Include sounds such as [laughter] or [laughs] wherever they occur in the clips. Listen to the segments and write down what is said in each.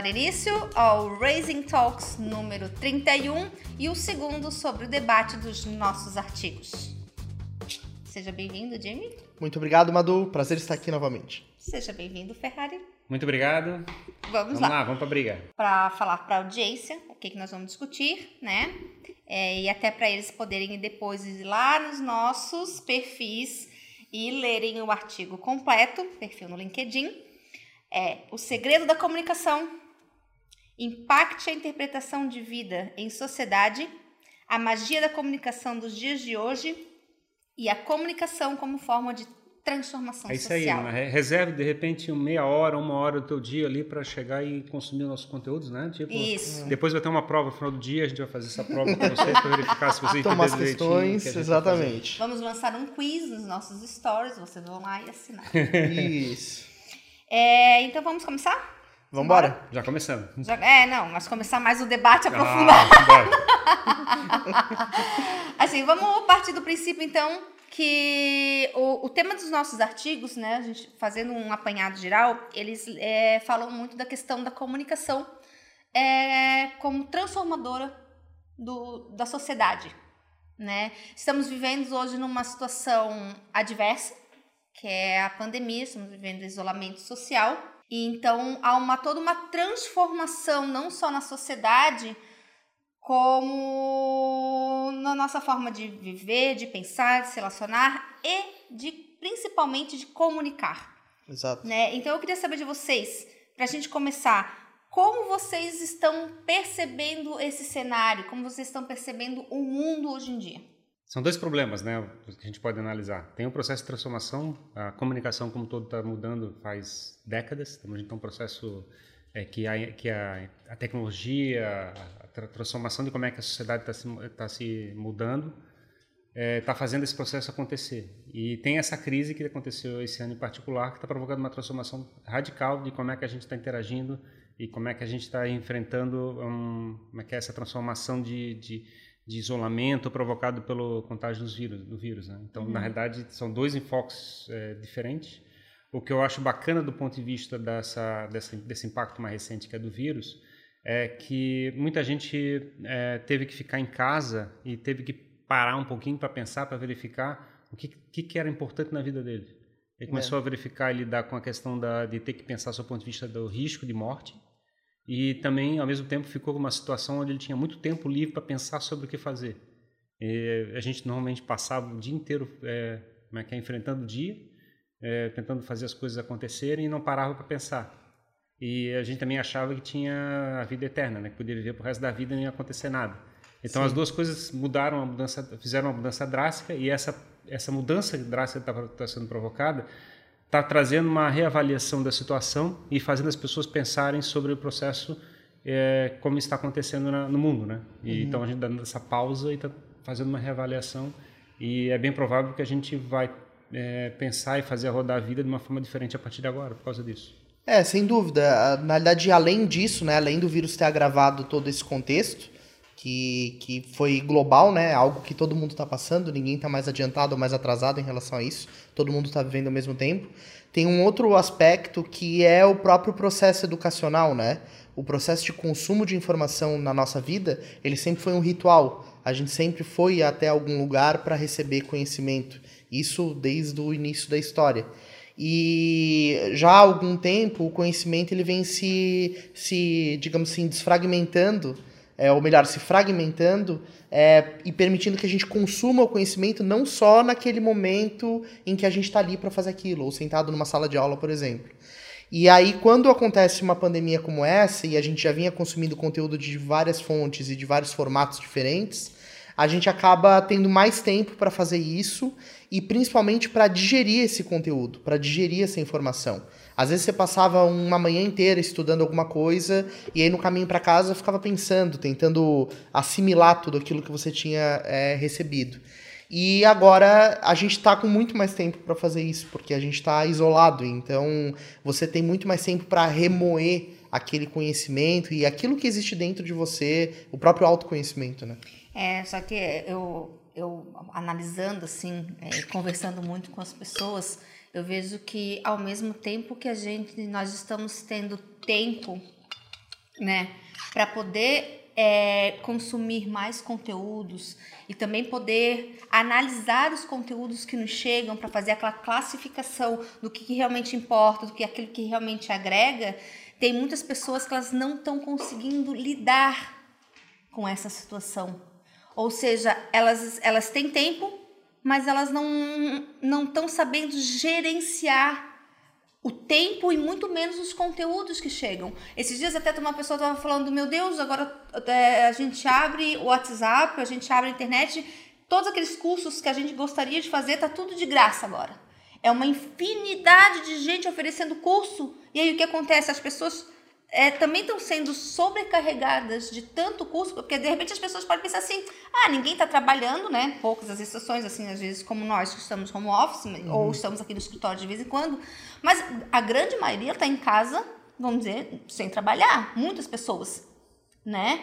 dar início ao Raising Talks número 31 e o segundo sobre o debate dos nossos artigos. Seja bem-vindo, Jimmy. Muito obrigado, Madu. Prazer estar aqui novamente. Seja bem-vindo, Ferrari. Muito obrigado. Vamos, Vamos lá. lá, vamos pra briga. Para falar para a audiência o que, que nós vamos discutir, né? É, e até para eles poderem depois ir lá nos nossos perfis e lerem o artigo completo, perfil no LinkedIn. É o segredo da comunicação. Impacte a interpretação de vida em sociedade, a magia da comunicação dos dias de hoje e a comunicação como forma de transformação É isso aí, social. né? reserve de repente meia hora, uma hora do teu dia ali para chegar e consumir nossos conteúdos, né? Tipo, Isso. Depois vai ter uma prova no final do dia, a gente vai fazer essa prova com vocês para verificar se vocês [laughs] Tomar as que questões, gente tá exatamente. Vamos lançar um quiz nos nossos stories, vocês vão lá e assinar. [laughs] Isso. É, então vamos começar? Vambora? fazendo. Já começamos. Já- é, não, mas começar mais o debate aprofundado. Ah, [laughs] bora. [laughs] Assim, vamos partir do princípio, então, que o, o tema dos nossos artigos, né, a gente fazendo um apanhado geral, eles é, falam muito da questão da comunicação é, como transformadora do, da sociedade, né? Estamos vivendo hoje numa situação adversa, que é a pandemia, estamos vivendo isolamento social, e então há uma toda uma transformação não só na sociedade, como na nossa forma de viver, de pensar, de se relacionar e de principalmente de comunicar, Exato. né? Então eu queria saber de vocês, para a gente começar, como vocês estão percebendo esse cenário, como vocês estão percebendo o mundo hoje em dia? São dois problemas, né, que a gente pode analisar. Tem o processo de transformação, a comunicação como todo está mudando faz décadas. Estamos em um processo é, que, a, que a, a tecnologia, a tra- transformação de como é que a sociedade está se, tá se mudando, está fazendo esse processo acontecer. E tem essa crise que aconteceu esse ano em particular, que está provocando uma transformação radical de como é que a gente está interagindo e como é que a gente está enfrentando um, como é que é essa transformação de, de, de isolamento provocado pelo contágio dos vírus, do vírus. Né? Então, na realidade, são dois enfoques é, diferentes. O que eu acho bacana do ponto de vista dessa, dessa, desse impacto mais recente que é do vírus é que muita gente é, teve que ficar em casa e teve que parar um pouquinho para pensar, para verificar o que, que, que era importante na vida dele. Ele começou a verificar e lidar com a questão da, de ter que pensar do ponto de vista do risco de morte e também, ao mesmo tempo, ficou uma situação onde ele tinha muito tempo livre para pensar sobre o que fazer. E a gente normalmente passava o dia inteiro é, como é que é, enfrentando o dia, é, tentando fazer as coisas acontecerem e não parava para pensar. E a gente também achava que tinha a vida eterna, né? que podia viver pro resto da vida e não ia acontecer nada. Então as duas coisas mudaram, a mudança, fizeram uma mudança drástica e essa essa mudança drástica que está sendo provocada está trazendo uma reavaliação da situação e fazendo as pessoas pensarem sobre o processo é, como está acontecendo na, no mundo, né? E, Então a gente dando essa pausa e está fazendo uma reavaliação e é bem provável que a gente vai é, pensar e fazer rodar a vida de uma forma diferente a partir de agora por causa disso. É, sem dúvida. Na realidade, além disso, né, além do vírus ter agravado todo esse contexto, que, que foi global, né, algo que todo mundo está passando, ninguém está mais adiantado ou mais atrasado em relação a isso, todo mundo está vivendo ao mesmo tempo. Tem um outro aspecto que é o próprio processo educacional, né? O processo de consumo de informação na nossa vida, ele sempre foi um ritual. A gente sempre foi até algum lugar para receber conhecimento. Isso desde o início da história. E já há algum tempo o conhecimento ele vem se, se digamos assim, desfragmentando, é, ou melhor, se fragmentando é, e permitindo que a gente consuma o conhecimento não só naquele momento em que a gente está ali para fazer aquilo, ou sentado numa sala de aula, por exemplo. E aí, quando acontece uma pandemia como essa, e a gente já vinha consumindo conteúdo de várias fontes e de vários formatos diferentes, a gente acaba tendo mais tempo para fazer isso e principalmente para digerir esse conteúdo, para digerir essa informação. Às vezes você passava uma manhã inteira estudando alguma coisa e aí no caminho para casa ficava pensando, tentando assimilar tudo aquilo que você tinha é, recebido. E agora a gente está com muito mais tempo para fazer isso, porque a gente está isolado. Então você tem muito mais tempo para remoer aquele conhecimento e aquilo que existe dentro de você, o próprio autoconhecimento, né? É, só que eu, eu analisando assim, é, conversando muito com as pessoas, eu vejo que ao mesmo tempo que a gente, nós estamos tendo tempo né? Para poder é, consumir mais conteúdos e também poder analisar os conteúdos que nos chegam para fazer aquela classificação do que, que, realmente importa, do que aquilo que realmente agrega, tem muitas pessoas que elas não estão conseguindo lidar com essa situação. Ou seja, elas, elas têm tempo, mas elas não estão sabendo gerenciar o tempo e muito menos os conteúdos que chegam. Esses dias até uma pessoa estava falando, meu Deus, agora é, a gente abre o WhatsApp, a gente abre a internet, todos aqueles cursos que a gente gostaria de fazer, tá tudo de graça agora. É uma infinidade de gente oferecendo curso. E aí o que acontece? As pessoas é, também estão sendo sobrecarregadas de tanto curso, porque de repente as pessoas podem pensar assim: ah, ninguém está trabalhando, né? Poucas as exceções, assim, às vezes, como nós que estamos home office, uhum. ou estamos aqui no escritório de vez em quando, mas a grande maioria está em casa, vamos dizer, sem trabalhar, muitas pessoas, né?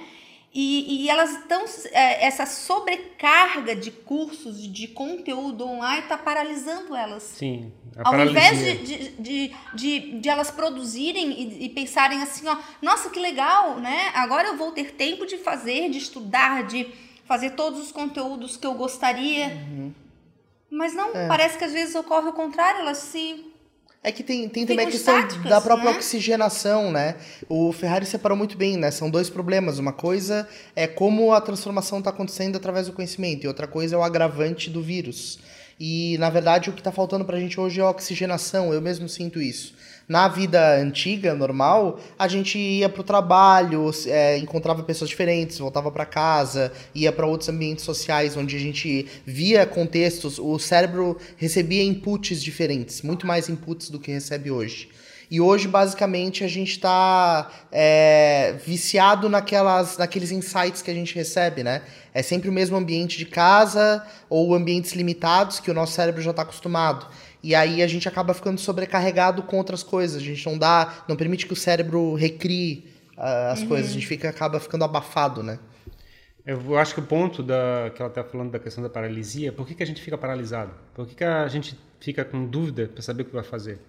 E, e elas estão. É, essa sobrecarga de cursos, de conteúdo online, está paralisando elas. Sim. Ao invés de, de, de, de, de elas produzirem e, e, pensarem assim, ó, nossa, que legal, né? Agora eu vou ter tempo de fazer, de estudar, de fazer todos os conteúdos que eu gostaria. Uhum. Mas não, é. parece que às vezes ocorre o contrário, elas se é que tem, tem também a questão da própria né? oxigenação, né? O Ferrari separou muito bem, né? São dois problemas. Uma coisa é como a transformação está acontecendo através do conhecimento, e outra coisa é o agravante do vírus. E, na verdade, o que está faltando para a gente hoje é oxigenação. Eu mesmo sinto isso. Na vida antiga, normal, a gente ia para o trabalho, é, encontrava pessoas diferentes, voltava para casa, ia para outros ambientes sociais onde a gente via contextos. O cérebro recebia inputs diferentes, muito mais inputs do que recebe hoje. E hoje, basicamente, a gente está é, viciado naquelas, naqueles insights que a gente recebe, né? É sempre o mesmo ambiente de casa ou ambientes limitados que o nosso cérebro já está acostumado. E aí a gente acaba ficando sobrecarregado com outras coisas. A gente não dá, não permite que o cérebro recrie uh, as uhum. coisas. A gente fica, acaba ficando abafado, né? Eu acho que o ponto da, que ela está falando da questão da paralisia, por que, que a gente fica paralisado? Por que, que a gente fica com dúvida para saber o que vai fazer?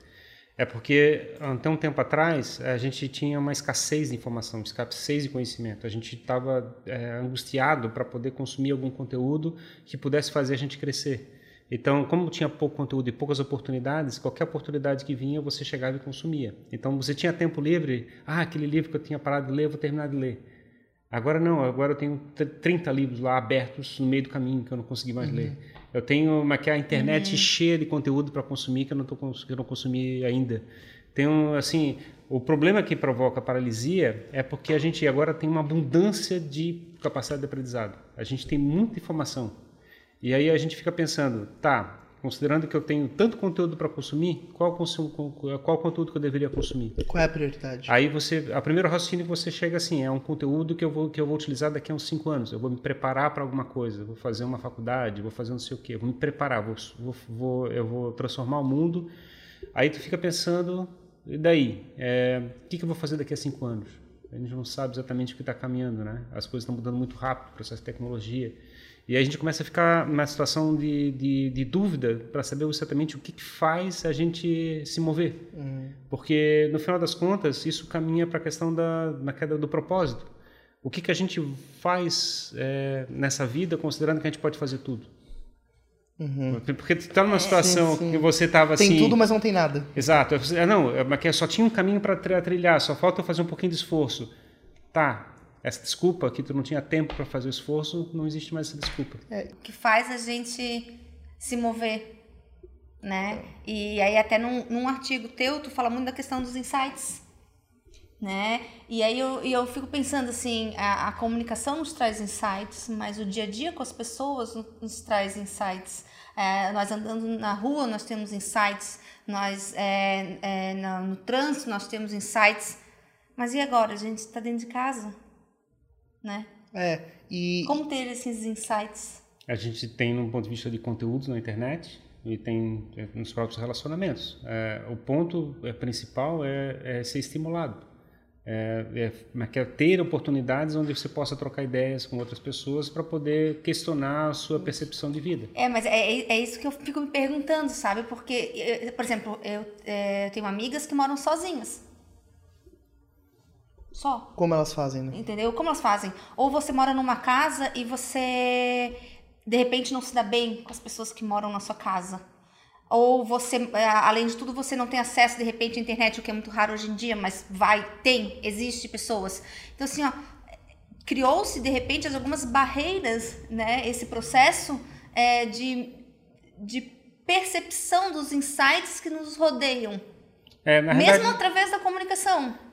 É porque até um tempo atrás a gente tinha uma escassez de informação, escassez de conhecimento. A gente estava é, angustiado para poder consumir algum conteúdo que pudesse fazer a gente crescer. Então, como tinha pouco conteúdo e poucas oportunidades, qualquer oportunidade que vinha você chegava e consumia. Então, você tinha tempo livre. Ah, aquele livro que eu tinha parado de ler, eu vou terminar de ler. Agora não, agora eu tenho 30 livros lá abertos no meio do caminho que eu não consegui mais uhum. ler. Eu tenho uma que é a internet uhum. cheia de conteúdo para consumir que eu não tô que eu não consumi ainda. Tenho assim, o problema que provoca paralisia é porque a gente agora tem uma abundância de capacidade de aprendizado. A gente tem muita informação. E aí a gente fica pensando, tá, considerando que eu tenho tanto conteúdo para consumir, qual, consumo, qual conteúdo que eu deveria consumir? Qual é a prioridade? Aí você, a primeira raciocínio que você chega assim, é um conteúdo que eu vou que eu vou utilizar daqui a uns cinco anos. Eu vou me preparar para alguma coisa, vou fazer uma faculdade, vou fazer não sei o quê, vou me preparar, vou, vou, vou eu vou transformar o mundo. Aí tu fica pensando, e daí? É, o que, que eu vou fazer daqui a cinco anos? A gente não sabe exatamente o que está caminhando, né? As coisas estão mudando muito rápido, processo de tecnologia. E aí a gente começa a ficar numa situação de, de, de dúvida para saber exatamente o que, que, faz a gente se mover. Uhum. Porque, no final das contas, isso caminha para a questão da, na queda do propósito. O que, que a gente faz é, nessa vida, considerando que a gente pode fazer tudo? Uhum. Porque tu está numa situação sim, sim. que você estava assim. Tem tudo, mas não tem nada. Exato. É, não, mas só tinha um caminho para trilhar, só falta eu fazer um pouquinho de esforço. Tá, essa desculpa que tu não tinha tempo para fazer o esforço, não existe mais essa desculpa. É. O que faz a gente se mover, né? E aí até num, num artigo teu, tu fala muito da questão dos insights, né? E aí eu, eu fico pensando assim, a, a comunicação nos traz insights, mas o dia a dia com as pessoas nos traz insights. É, nós andando na rua, nós temos insights, nós é, é, no, no trânsito nós temos insights, mas e agora? A gente está dentro de casa, né? É, e... Como ter esses insights? A gente tem no ponto de vista de conteúdos na internet e tem é, nos próprios relacionamentos. É, o ponto é, principal é, é ser estimulado. É, é, é, ter oportunidades onde você possa trocar ideias com outras pessoas para poder questionar a sua percepção de vida. É, mas é, é isso que eu fico me perguntando, sabe? Porque, por exemplo, eu, é, eu tenho amigas que moram sozinhas. Só. Como elas fazem, né? Entendeu? Como elas fazem? Ou você mora numa casa e você de repente não se dá bem com as pessoas que moram na sua casa. Ou você, é, além de tudo, você não tem acesso de repente à internet, o que é muito raro hoje em dia, mas vai, tem, existe pessoas. Então assim, ó, criou-se de repente algumas barreiras, né? Esse processo é, de, de percepção dos insights que nos rodeiam. É, na Mesmo realidade- através da comunicação.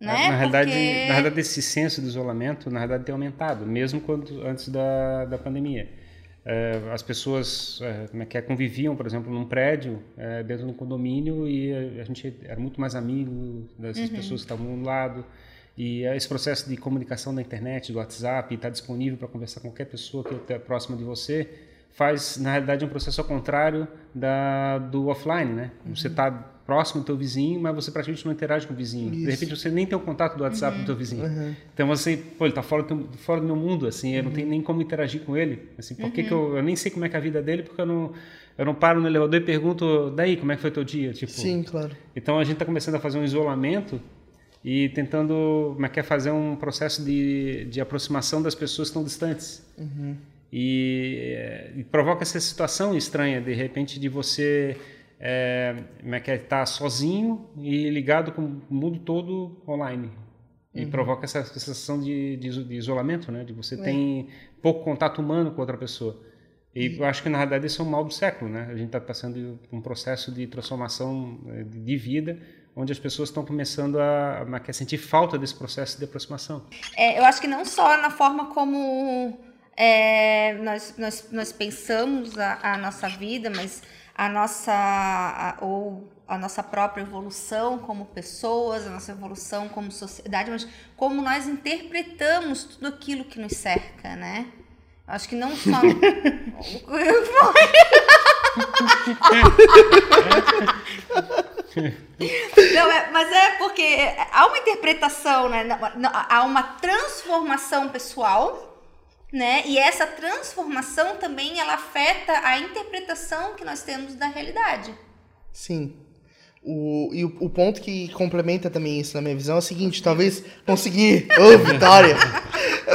Né? Na realidade, Porque- na realidade, esse senso de isolamento, na realidade, tem aumentado, mesmo quando, antes da, da pandemia. Eh, as pessoas eh, como é que é, conviviam, por exemplo, num prédio, eh, dentro de um condomínio, e a, a gente era muito mais amigo dessas pessoas que estavam do lado. E esse processo de comunicação da internet, do WhatsApp, estar disponível para conversar com qualquer pessoa que esteja próxima de você, faz, na realidade, um processo ao contrário da, do offline, né? Você está próximo do teu vizinho, mas você praticamente não interage com o vizinho. De Isso. repente, você nem tem o contato do WhatsApp do teu vizinho. Então você, pô, ele tá fora do, teu- fora do meu mundo, assim, eu não tenho nem como interagir com ele. Assim, por que que eu, eu nem sei como é que é a vida dele, porque eu não, eu não paro no elevador e pergunto, daí, como é que foi teu dia? Tipo, Sim, claro. então a gente está começando a fazer um isolamento e tentando, como é que é, fazer um processo de, de aproximação das pessoas que estão distantes. E, eh, e provoca essa situação estranha, de repente, de você é, é que é, estar sozinho e ligado com o mundo todo online. E provoca essa sensação de, de de isolamento, né? De você tem pouco contato humano com outra pessoa. E eu acho que, na realidade, esse é o mal do século, né? A gente está passando por um processo de transformação de de vida, onde as pessoas estão começando a, a, a sentir falta desse processo de aproximação. É, eu acho que não só na forma como é, nós, nós, nós pensamos a, a nossa vida, mas a nossa a- ou a nossa própria evolução como pessoas, a nossa evolução como sociedade, mas como nós interpretamos tudo aquilo que nos cerca, né? Acho que não só. [laughs] Não, é, mas é porque há uma interpretação, né? Há uma transformação pessoal, né? E essa transformação também ela afeta a interpretação que nós temos da realidade. Sim. O, e o, o ponto que complementa também isso na minha visão é o seguinte, talvez conseguir. Ô, [laughs] Vitória!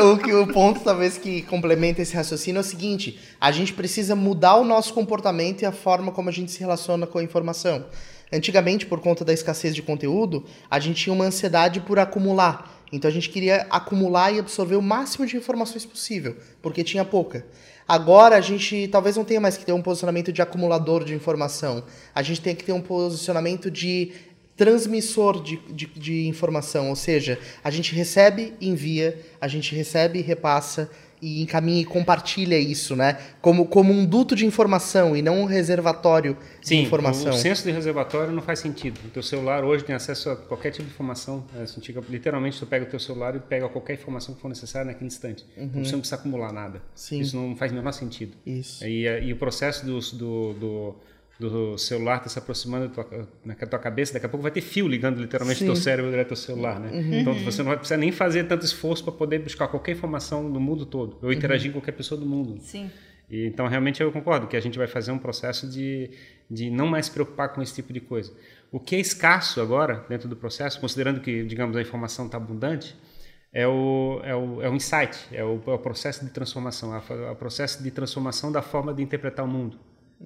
o, que, o ponto, talvez, que complementa esse raciocínio é o seguinte: a gente precisa mudar o nosso comportamento e a forma como a gente se relaciona com a informação. Antigamente, por conta da escassez de conteúdo, a gente tinha uma ansiedade por acumular. Então a gente queria acumular e absorver o máximo de informações possível, porque tinha pouca. Agora a gente talvez não tenha mais que ter um posicionamento de acumulador de informação. A gente tem que ter um posicionamento de transmissor de, de, de informação. Ou seja, a gente recebe envia, a gente recebe e repassa e encaminha e compartilha isso, né? Como, como um duto de informação e não um reservatório de informação. o senso de reservatório não faz sentido. O teu celular hoje tem acesso a qualquer tipo de informação. né? Literalmente, tu pega o teu celular e pega qualquer informação que for necessária naquele instante. Então, você não precisa acumular nada. Uhum. Sim. Isso não faz o menor sentido. Isso. E, eh, e o processo do, do, do, do celular tá se aproximando da tua, na tua cabeça, daqui a pouco vai ter fio ligando literalmente Sim. o teu cérebro direto ao celular, né? Então você não vai precisar nem fazer tanto esforço para poder buscar qualquer informação do mundo todo, ou interagir com qualquer pessoa do mundo. Sim. E, então, realmente, eu concordo que a gente vai fazer um processo de, de não mais se preocupar com esse tipo de coisa. O que é escasso agora, dentro do processo, considerando que, digamos, a informação está abundante, é o, é, o, é o insight, é o, é o processo de transformação, é o processo de transformação da forma de interpretar o mundo.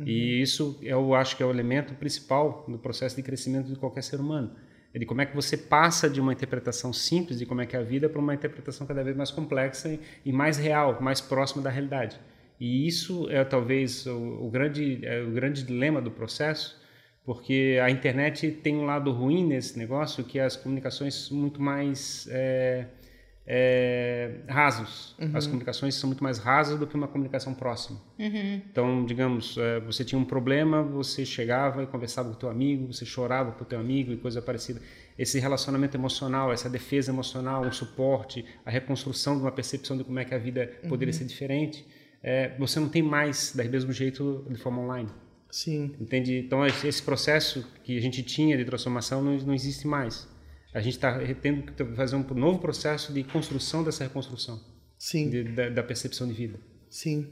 E isso, eu acho que é o elemento principal no processo de crescimento de qualquer ser humano. É de como é que você passa de uma interpretação simples de como é que é a vida para uma interpretação cada vez mais complexa e, mais real, mais próxima da realidade. E isso é talvez o, o grande, é o grande dilema do processo, porque a internet tem um lado ruim nesse negócio, que as comunicações muito mais é, é, rasos. As comunicações são muito mais rasas do que uma comunicação próxima. Então, digamos, é, você tinha um problema, você chegava e conversava com o teu amigo, você chorava com o teu amigo e coisa parecida. Esse relacionamento emocional, essa defesa emocional, um suporte, a reconstrução de uma percepção de como é que a vida poderia ser diferente, é, você não tem mais da mesmo jeito de forma online. Sim. Entende? Então, esse esse processo que a gente tinha de transformação não, não existe mais. A gente está tendo que fazer um novo processo de construção dessa reconstrução, Sim. de, da, da percepção de vida. Sim.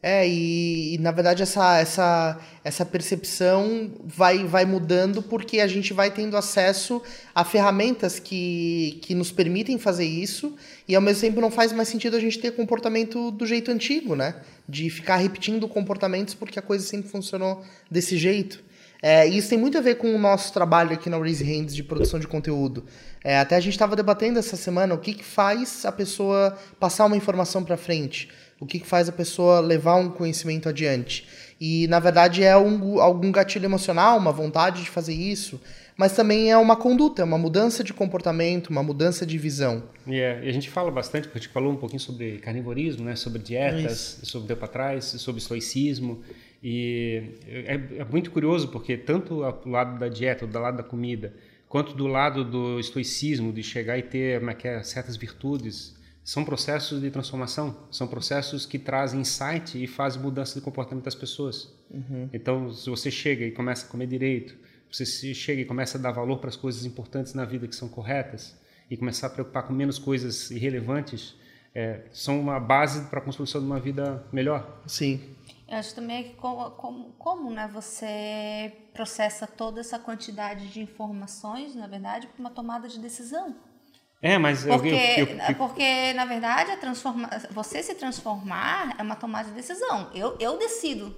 É, e, e, na verdade essa, essa, essa percepção vai, vai mudando porque a gente vai tendo acesso a ferramentas que, que nos permitem fazer isso e ao mesmo tempo não faz mais sentido a gente ter comportamento do jeito antigo, né? De ficar repetindo comportamentos porque a coisa sempre funcionou desse jeito. É, isso tem muito a ver com o nosso trabalho aqui na Raise Hands de produção de conteúdo. É, até a gente estava debatendo essa semana o que, que faz a pessoa passar uma informação para frente o que faz a pessoa levar um conhecimento adiante. E, na verdade, é um, algum gatilho emocional, uma vontade de fazer isso, mas também é uma conduta, é uma mudança de comportamento, uma mudança de visão. Yeah. E a gente fala bastante, porque a gente falou um pouquinho sobre carnivorismo, né? sobre dietas, isso. sobre tempo para trás, sobre estoicismo. E é, é, muito curioso, porque tanto do lado da dieta, do lado da comida, quanto do lado do estoicismo, de chegar e ter é é, certas virtudes, são processos de transformação, são processos que trazem insight e fazem mudança de comportamento das pessoas. Uhum. Então, se você chega e começa a comer direito, você chega e começa a dar valor para as coisas importantes na vida que são corretas e começar a preocupar com menos coisas irrelevantes, é, são uma base para a construção de uma vida melhor. Sim. Eu acho também que como, como, como né, você processa toda essa quantidade de informações, na verdade, para uma tomada de decisão. É, mas porque, eu, eu, eu, porque na verdade a transforma, você se transformar é uma tomada de decisão. Eu, eu decido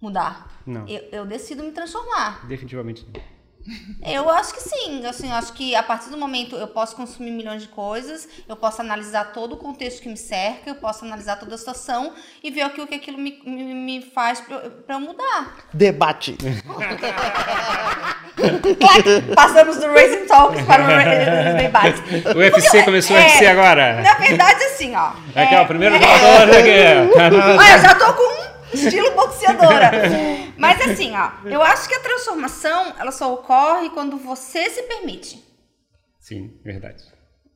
mudar. Não. Eu, eu decido me transformar. Definitivamente não. Eu acho que sim, assim, eu acho que a partir do momento eu posso consumir milhões de coisas, eu posso analisar todo o contexto que me cerca, eu posso analisar toda a situação e ver o que, o que aquilo me, me, me faz para eu mudar. Debate. Passamos do Racing Talks para o debate. O UFC Porque, começou é, o UFC agora. Na verdade, assim, ó. Aqui, é, ó, primeiro é, é, [laughs] Olha, eu já tô com um estilo boxeadora. Mas assim, ó, eu acho que a transformação, ela só ocorre quando você se permite. Sim, verdade.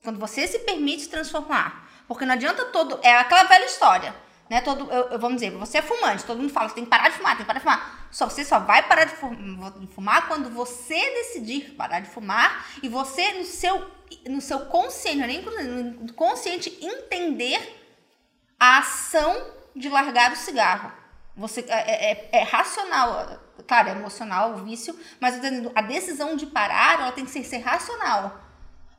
Quando você se permite transformar. Porque não adianta todo. É aquela velha história. Né, todo, eu, eu, vamos dizer, você é fumante, todo mundo fala, você tem que parar de fumar, tem que parar de fumar. Só você só vai parar de fumar quando você decidir parar de fumar e você no seu no seu consciente, nem no consciente entender a ação de largar o cigarro. Você é, é, é, racional, claro, é emocional o vício, mas a decisão de parar, ela tem que ser, ser racional.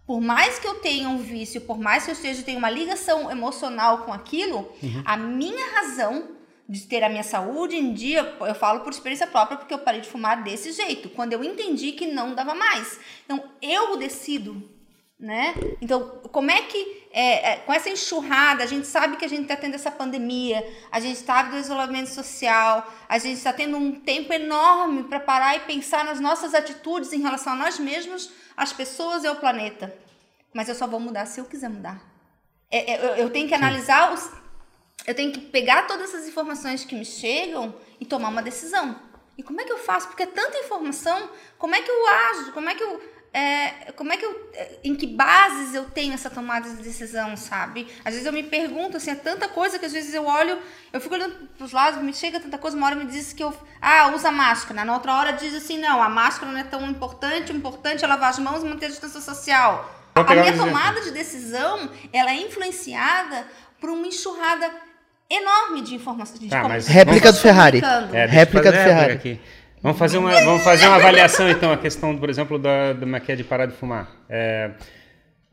Por mais que eu tenha um vício, por mais que eu esteja tenha uma ligação emocional com aquilo, uhum. a minha razão de ter a minha saúde em dia, eu falo por experiência própria, porque eu parei de fumar desse jeito, quando eu entendi que não dava mais. Então, eu decido né? Então, como é que, é, é, com essa enxurrada, a gente sabe que a gente está tendo essa pandemia, a gente sabe do isolamento social, a gente está tendo um tempo enorme para parar e pensar nas nossas atitudes em relação a nós mesmos, as pessoas e ao planeta. Mas eu só vou mudar se eu quiser mudar. É, é, eu, eu, tenho que analisar os. Eu tenho que pegar todas essas informações que me chegam e tomar uma decisão. E como é que eu faço? Porque é tanta informação, como é que eu ajo? Como é que eu é, como é que eu, em que bases eu tenho essa tomada de decisão, sabe? Às vezes eu me pergunto, assim, é tanta coisa que às vezes eu olho, eu fico olhando para os lados, me chega tanta coisa, uma hora me diz que eu, ah, usa máscara, na outra hora diz assim, não, a máscara não é tão importante, o importante é lavar as mãos e manter a distância social. A minha tomada de decisão, ela é influenciada por uma enxurrada enorme de informações. De tá, mas réplica do Ferrari. É, réplica do Ferrari. Aqui. Vamos fazer uma, vamos fazer uma avaliação, então, a questão, por exemplo, da, da maquia de parar de fumar. É,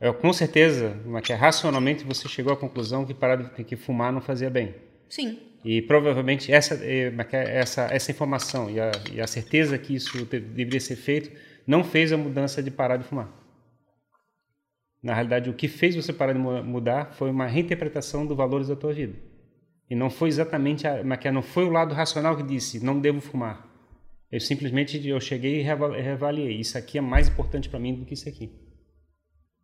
eu, com certeza, maquia, racionalmente, você chegou à conclusão que parar de que fumar não fazia bem. Sim. E provavelmente essa, essa, essa informação e a, e a certeza que isso deveria ser feito não fez a mudança de parar de fumar. Na realidade, o que fez você parar de mudar foi uma reinterpretação dos valores da tua vida. E não foi exatamente a, não foi o lado racional que disse não devo fumar. Eu simplesmente eu cheguei e reavaliei. Isso aqui é mais importante para mim do que isso aqui.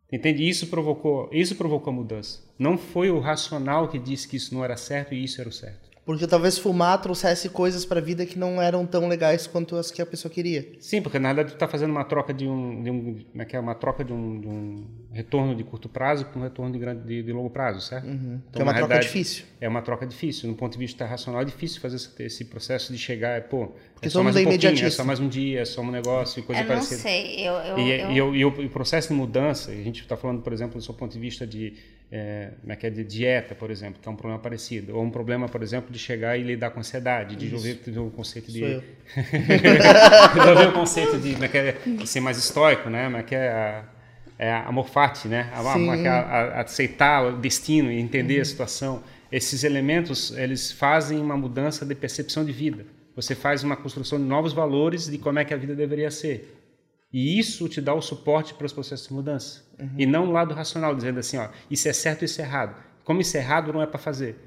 Entende? Isso provocou, isso provocou a mudança. Não foi o racional que disse que isso não era certo e isso era o certo. Porque talvez fumar trouxesse coisas para a vida que não eram tão legais quanto as que a pessoa queria. Sim, porque na verdade tu está fazendo uma troca de um, de um, como é que é, uma troca de um, de um retorno de curto prazo com um retorno de, grande, de, de longo prazo, certo? Uhum. Então, é uma troca difícil. É uma troca difícil. No ponto de vista racional é difícil fazer esse, esse processo de chegar, pô, porque é só mais um pouquinho, é só mais um dia, é só um negócio e coisa eu parecida. Eu não sei, eu, eu, e, eu... E, e, o, e, o, processo de mudança, a gente está falando, por exemplo, do seu ponto de vista de é, é, que é de dieta, por exemplo, que é um problema parecido. Ou um problema, por exemplo, de chegar e lidar com ansiedade, de desenvolver o conceito de. [laughs] desenvolver o conceito de, é que é, ser mais estoico, né? É que é a, é amor fati, né? A, a, a, aceitar o destino e entender uhum. a situação. Esses elementos, eles fazem uma mudança de percepção de vida. Você faz uma construção de novos valores de como é que a vida deveria ser. E isso te dá o suporte para os processos de mudança. Uhum. E não o lado racional, dizendo assim, ó, isso é certo, isso é errado. Como isso é errado, não é para fazer.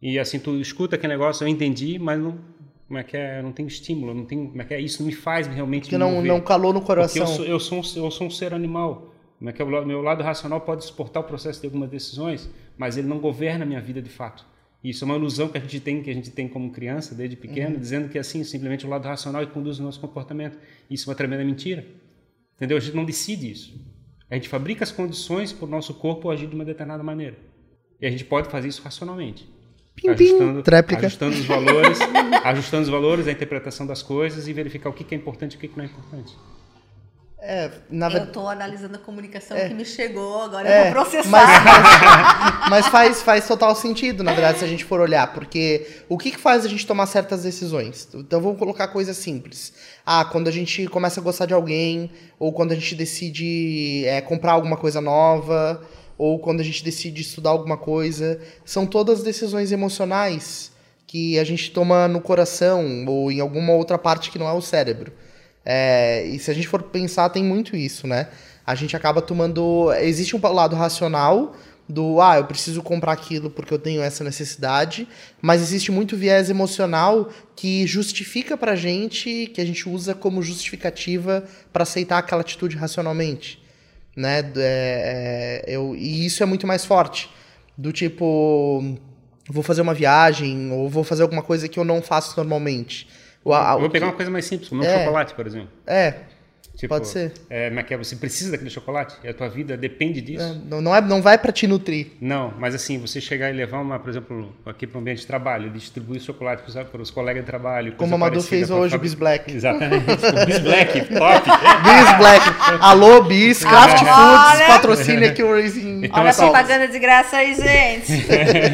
E assim, tu escuta aquele negócio, eu entendi, mas não, como é que é, não tem estímulo, não tem, como é que é, isso não me faz realmente Porque não, não calou no coração. Porque eu sou, eu sou, um, eu sou um ser animal. Como é que é, o meu lado racional pode suportar o processo de algumas decisões, mas ele não governa a minha vida de fato. Isso é uma ilusão que a gente tem, que a gente tem como criança, desde pequeno, uhum. dizendo que assim, simplesmente o lado racional que conduz o nosso comportamento. Isso é uma tremenda mentira. Entendeu? A gente não decide isso. A gente fabrica as condições para o nosso corpo agir de uma determinada maneira. E a gente pode fazer isso racionalmente. Pim, ajustando, pim, ajustando os valores, [laughs] ajustando os valores, a interpretação das coisas e verificar o que é importante e o que não é importante. É, na Eu estou analisando a comunicação é, que me chegou, agora é, eu vou processar. Mas, [laughs] mas, mas, faz, faz total sentido, na verdade, se a gente for olhar, porque o que, que faz a gente tomar certas decisões? Então vamos colocar coisas simples. Ah, quando a gente começa a gostar de alguém, ou quando a gente decide é, comprar alguma coisa nova, ou quando a gente decide estudar alguma coisa. São todas decisões emocionais que a gente toma no coração ou em alguma outra parte que não é o cérebro. É, e se a gente for pensar, tem muito isso, né? A gente acaba tomando. Existe um lado racional do ah, eu preciso comprar aquilo porque eu tenho essa necessidade, mas existe muito viés emocional que justifica pra gente, que a gente usa como justificativa para aceitar aquela atitude racionalmente, né? É, é, eu, e isso é muito mais forte, do tipo, vou fazer uma viagem ou vou fazer alguma coisa que eu não faço normalmente. O, a, vou pegar uma coisa mais simples, como é, um chocolate, por exemplo. É. Tipo, Pode ser. É, mas é, você precisa daquele chocolate e a tua vida depende disso. É, não, não, é, não vai para te nutrir. Não, mas assim, você chegar e levar uma, por exemplo, aqui para o ambiente de trabalho, distribuir chocolate para os colegas de trabalho. Como a Madu fez hoje, o Bis Black. Exatamente. Bis Black, top. [laughs] Bis Black. Alô, Bis, Craft Foods, patrocina aqui o Racing. Então, Olha a propaganda de graça aí, gente.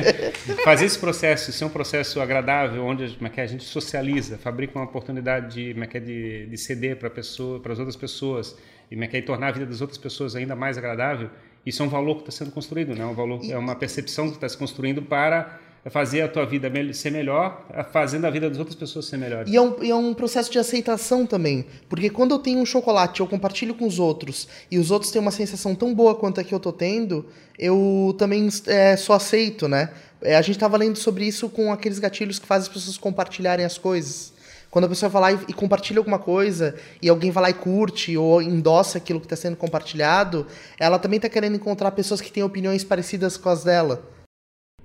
[laughs] Fazer esse processo, ser um processo agradável, onde é a gente socializa, fabrica uma oportunidade de, de, de ceder para pessoa, para as outras outras pessoas e, é e tornar a vida das outras pessoas ainda mais agradável, isso é um valor que está sendo construído, né? Um valor, é uma percepção que está se construindo para fazer a tua vida ser melhor, fazendo a vida das outras pessoas ser melhor. E é, um, e é um processo de aceitação também, porque quando eu tenho um chocolate, eu compartilho com os outros, e os outros têm uma sensação tão boa quanto a que eu tô tendo, eu também é, só aceito, né? É, a gente estava lendo sobre isso com aqueles gatilhos que fazem as pessoas compartilharem as coisas. Quando a pessoa vai lá e, e, compartilha alguma coisa e alguém vai lá e curte ou endossa aquilo que está sendo compartilhado, ela também está querendo encontrar pessoas que têm opiniões parecidas com as dela.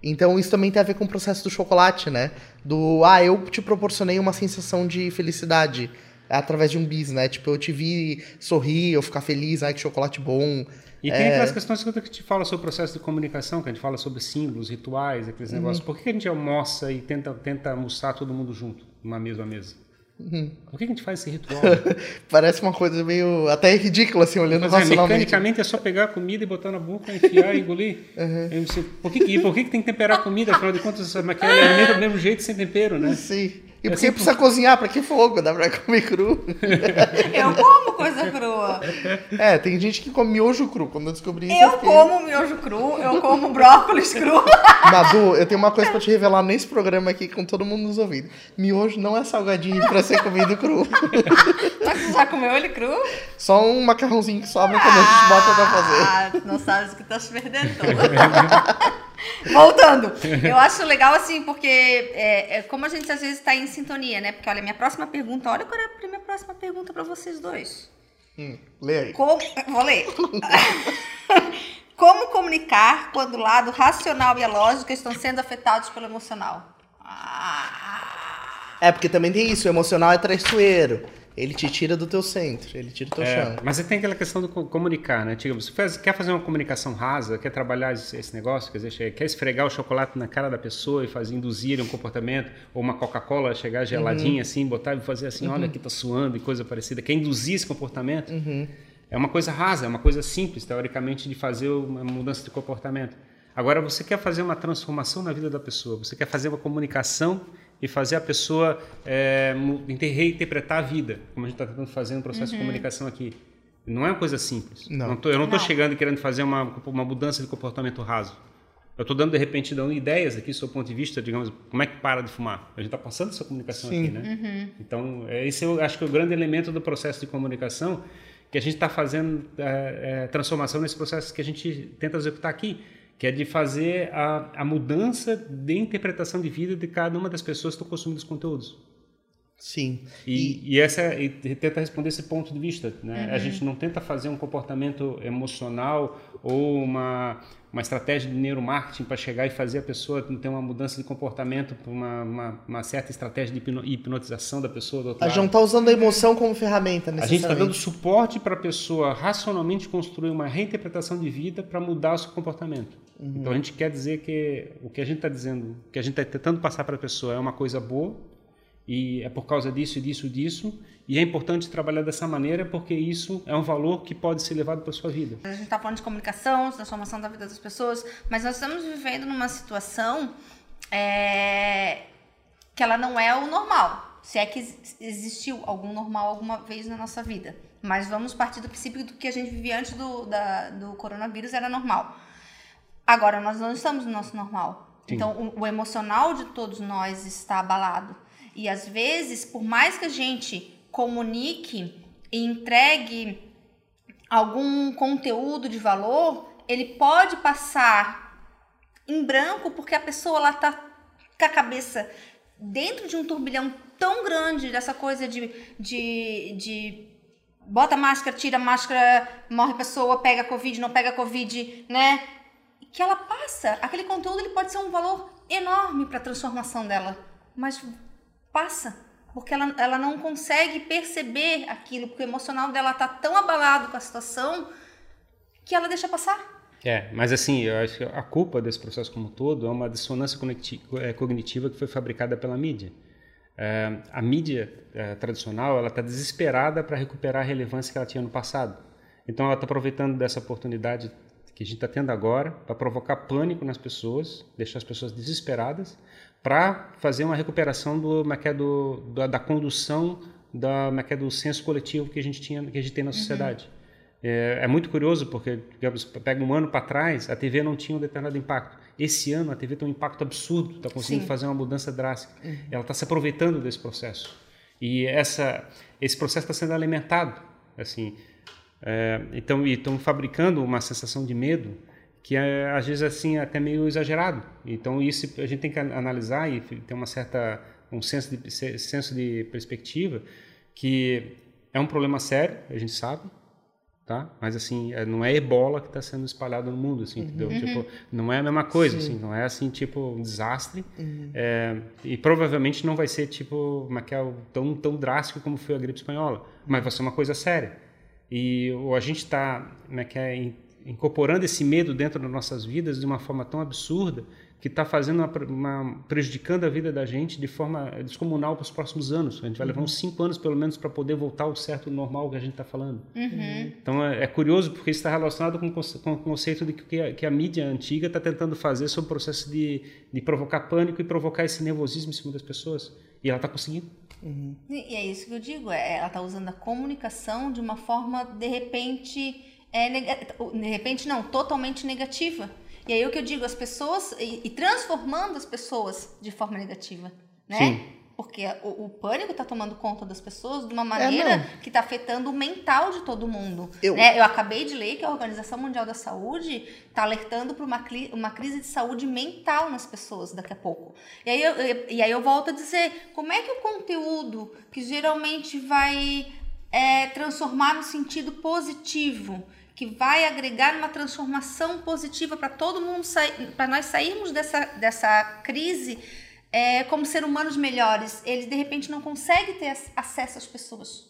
Então isso também tem a ver com o processo do chocolate, né? Do, ah, eu te proporcionei uma sensação de felicidade através de um bis, né? Tipo, eu te vi sorrir, eu ficar feliz, ai, que chocolate bom. E tem é... aquelas questões que a gente fala sobre o processo de comunicação, que a gente fala sobre símbolos, rituais, aqueles uhum. negócios. Por que a gente almoça e tenta, tenta almoçar todo mundo junto? Numa mesma mesa. Uhum. Por que a gente faz esse ritual? [laughs] Parece uma coisa meio até ridícula, assim, olhando Mas, racionalmente. É, mecanicamente é só pegar a comida e botar na boca, enfiar e engolir. [laughs] Uhum. Por que, e por que, que tem que temperar a comida? Afinal de contas, essa maquiagem é do mesmo jeito, sem tempero, né? Sim. E por que precisa cozinhar? Pra que fogo? Dá pra comer cru? [laughs] Eu como coisa crua. É, tem gente que come miojo cru. Quando eu descobri isso. Eu como miojo cru, eu como brócolis cru. [laughs] Madu, eu tenho uma coisa pra te revelar nesse programa aqui com todo mundo nos ouvindo. Miojo não é salgadinho pra ser comido cru. [laughs] Mas você já comeu ele cru? Só um macarrãozinho que sobra quando a gente bota pra fazer. Ah, não sabes o que tá se perdendo. [laughs] Voltando. Eu acho legal assim, porque é, é, como a gente às vezes está em sintonia, né? Porque olha, minha próxima pergunta, olha qual é a minha próxima pergunta para vocês dois. Hum, lê aí. Como, vou ler. [laughs] Como comunicar quando o lado racional e a lógica estão sendo afetados pelo emocional? Ah. É, porque também tem isso, o emocional é traiçoeiro. Ele te tira do teu centro, ele tira do teu é, chão. Mas tem aquela questão do comunicar, né? Tipo, você faz, quer fazer uma comunicação rasa, quer trabalhar esse negócio, quer dizer, quer esfregar o chocolate na cara da pessoa e fazer induzir um comportamento, ou uma Coca-Cola chegar geladinha uhum. assim, botar e fazer assim, uhum. olha aqui tá suando e coisa parecida, quer induzir esse comportamento. Uhum. É uma coisa rasa, é uma coisa simples, teoricamente, de fazer uma mudança de comportamento. Agora, você quer fazer uma transformação na vida da pessoa, você quer fazer uma comunicação e fazer a pessoa é, reinterpretar a vida, como a gente está tentando fazer no processo uhum. de comunicação aqui. Não é uma coisa simples. Não. Não tô, eu não estou chegando e querendo fazer uma, uma mudança de comportamento raso. Eu estou dando, de repente, dando ideias aqui, do seu ponto de vista, digamos, como é que para de fumar. A gente está passando essa comunicação Sim. aqui, né? Uhum. Então, é, esse eu acho que é o grande elemento do processo de comunicação, que a gente está fazendo é, é, transformação nesse processo que a gente tenta executar aqui, que é de fazer a, a mudança de interpretação de vida de cada uma das pessoas que estão consumindo os conteúdos. Sim. E, e, e essa e tenta responder esse ponto de vista. Né? Uhum. A gente não tenta fazer um comportamento emocional ou uma, uma estratégia de neuromarketing para chegar e fazer a pessoa ter uma mudança de comportamento, uma, uma, uma certa estratégia de hipnotização da pessoa. Do outro a gente não está usando a emoção como ferramenta, A gente está dando suporte para a pessoa racionalmente construir uma reinterpretação de vida para mudar o seu comportamento. Uhum. Então a gente quer dizer que o que a gente está dizendo, o que a gente está tentando passar para a pessoa é uma coisa boa e é por causa disso, disso, disso. E é importante trabalhar dessa maneira porque isso é um valor que pode ser levado para a sua vida. A gente está falando de comunicação, transformação da vida das pessoas, mas nós estamos vivendo numa situação é, que ela não é o normal. Se é que existiu algum normal alguma vez na nossa vida. Mas vamos partir do princípio do que a gente vivia antes do, da, do coronavírus era normal. Agora, nós não estamos no nosso normal. Sim. Então, o, o emocional de todos nós está abalado. E às vezes, por mais que a gente comunique e entregue algum conteúdo de valor, ele pode passar em branco porque a pessoa lá tá com a cabeça dentro de um turbilhão tão grande dessa coisa de, de, de bota máscara, tira máscara, morre pessoa, pega covid, não pega covid, né? Que ela passa, aquele conteúdo ele pode ser um valor enorme para a transformação dela, mas passa. Porque ela, ela não consegue perceber aquilo, porque o emocional dela tá tão abalado com a situação que ela deixa passar. É, mas assim, eu acho que a culpa desse processo como um todo é uma dissonância é, cognitiva que foi fabricada pela mídia. É, a mídia é, tradicional ela está desesperada para recuperar a relevância que ela tinha no passado. Então ela está aproveitando dessa oportunidade que a gente está tendo agora para provocar pânico nas pessoas, deixar as pessoas desesperadas, para fazer uma recuperação do, é, é do, da, da condução da, é, do senso coletivo que a gente tinha, que a gente tem na uhum. sociedade. Uhum. É, é, muito curioso porque, digamos, pega um ano para trás, a TV não tinha um determinado impacto. Esse ano a TV tem um impacto absurdo, está conseguindo Sim. fazer uma mudança drástica. Uhum. Ela está se aproveitando desse processo e essa esse processo está sendo alimentado, assim. É, então, estão fabricando uma sensação de medo que é, às vezes assim até meio exagerado. Então isso a gente tem que analisar e ter uma certa um senso de senso de perspectiva que é um problema sério, a gente sabe, tá? Mas assim é, não é Ebola que está sendo espalhado no mundo, assim, uhum. entendeu? Tipo, não é a mesma coisa, Sim. assim, não é assim tipo um desastre uhum. é, e provavelmente não vai ser tipo uma que é tão tão drástico como foi a gripe espanhola, mas vai ser uma coisa séria. E ou a gente está, né, que é incorporando esse medo dentro das nossas vidas de uma forma tão absurda que está fazendo uma, uma, prejudicando a vida da gente de forma descomunal para os próximos anos. A gente vai levar uns cinco anos pelo menos para poder voltar ao certo normal que a gente está falando. Uhum. Então é, é, curioso porque isso está relacionado com, com, o conceito de que a, que a mídia antiga está tentando fazer sobre o processo de, de provocar pânico e provocar esse nervosismo em cima das pessoas. E ela está conseguindo. Uhum. E é isso que eu digo. É, ela está usando a comunicação de uma forma de repente é de repente não, totalmente negativa. E aí o que eu digo, as pessoas e, e transformando as pessoas de forma negativa, né? Sim. Porque o, o pânico está tomando conta das pessoas de uma é, maneira é, que está afetando o mental de todo mundo. Eu... Né? eu acabei de ler que a Organização Mundial da Saúde está alertando para uma, uma crise de saúde mental nas pessoas daqui a pouco. E aí, eu, e aí eu volto a dizer, como é que o conteúdo que geralmente vai é, transformar no sentido positivo que vai agregar uma transformação positiva para todo mundo sair, para nós sairmos dessa, dessa crise é, como ser humanos melhores. Ele de repente não consegue ter acesso às pessoas.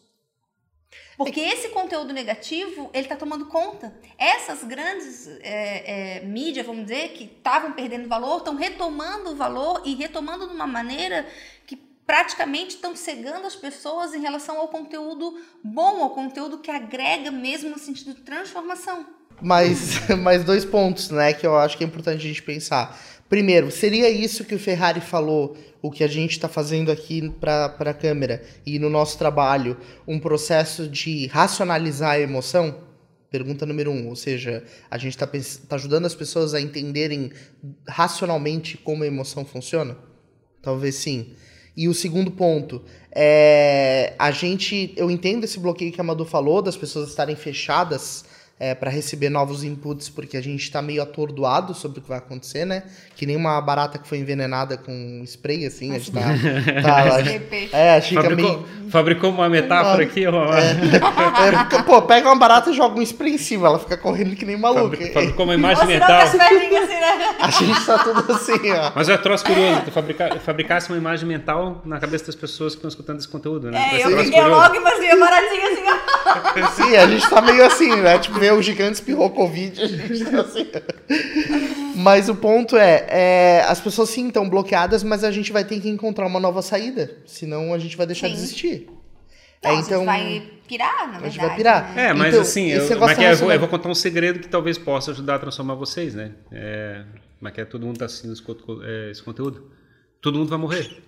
Porque esse conteúdo negativo, ele está tomando conta. Essas grandes é, é, mídias, vamos dizer, que estavam perdendo valor, estão retomando o valor e retomando de uma maneira praticamente estão cegando as pessoas em relação ao conteúdo bom, ao conteúdo que agrega mesmo no sentido de transformação. mais, [laughs] mais dois pontos, né, que eu acho que é importante a gente pensar. Primeiro, seria isso que o Ferrari falou, o que a gente está fazendo aqui para a câmera e no nosso trabalho, um processo de racionalizar a emoção? Pergunta número um, ou seja, a gente está tá ajudando as pessoas a entenderem racionalmente como a emoção funciona? Talvez sim. E o segundo ponto, é, a gente, eu entendo esse bloqueio que a Madu falou, das pessoas estarem fechadas é, para receber novos inputs, porque a gente está meio atordoado sobre o que vai acontecer, né? Que nem uma barata que foi envenenada com spray, assim, a gente tá... [laughs] tá a gente, é, a fica fabricou, meio... Fabricou uma metáfora aqui, ó. É, é, [laughs] pô, pega uma barata e joga um spray em cima, ela fica correndo que nem maluca. Fabricou uma imagem mental. Assim, né? A gente tá tudo assim, ó. Mas é troço curioso, tu fabricar, fabricasse uma imagem mental na cabeça das pessoas que estão escutando esse conteúdo, né? É, eu fiquei logo e fazia baratinha assim, ó. Sim, a gente tá meio assim, né? Tipo, o gigante espirrou Covid, a gente tá assim. Mas o ponto é, é, as pessoas sim estão bloqueadas, mas a gente vai ter que encontrar uma nova saída. Senão a gente vai deixar sim. de existir. Não, é, então, vai pirar, na verdade. A gente vai pirar. Né? É, mas então, assim, eu, mas é, eu, vou, eu, vou, contar um segredo que talvez possa ajudar a transformar vocês, né? É, mas que é todo mundo tá assistindo esse, esse conteúdo. Todo mundo vai morrer.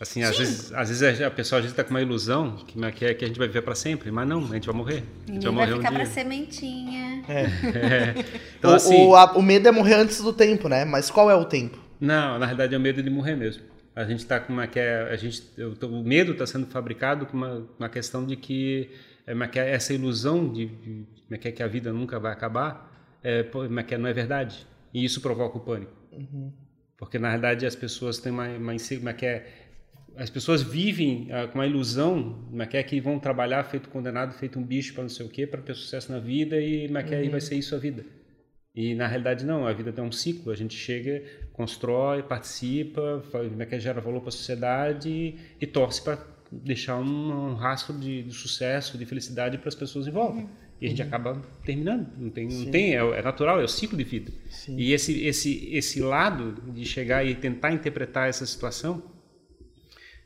Assim, às vezes, às vezes a pessoa está com uma ilusão que, é que a gente vai viver para sempre, mas não, a gente vai morrer. A gente vai, morrer vai ficar um para sementinha. É. [laughs] é. Então, o, assim, o, a, o, medo é morrer antes do tempo, né? Mas qual é o tempo? Não, na verdade é o medo de morrer mesmo. A gente está com uma que é, a gente, eu, o medo está sendo fabricado com uma, uma questão de que, é, uma, que é essa ilusão de, de, de que, é que a vida nunca vai acabar, é, que não é verdade. E isso provoca o pânico. Uhum. Porque na verdade as pessoas têm uma, uma, uma que é as pessoas vivem ah, com a ilusão, mas quer que vão trabalhar feito condenado, feito um bicho para não sei o quê, para ter sucesso na vida e uhum. aí vai ser isso a vida. E na realidade não, a vida tem um ciclo, a gente chega, constrói, participa, quer gera valor para a sociedade e, e torce para deixar um, um rastro de, de, sucesso, de felicidade para as pessoas em volta. Uhum. E a gente uhum. acaba terminando, não tem, não tem é, é, natural, é o ciclo de vida. Sim. E esse, esse, esse lado de chegar e tentar interpretar essa situação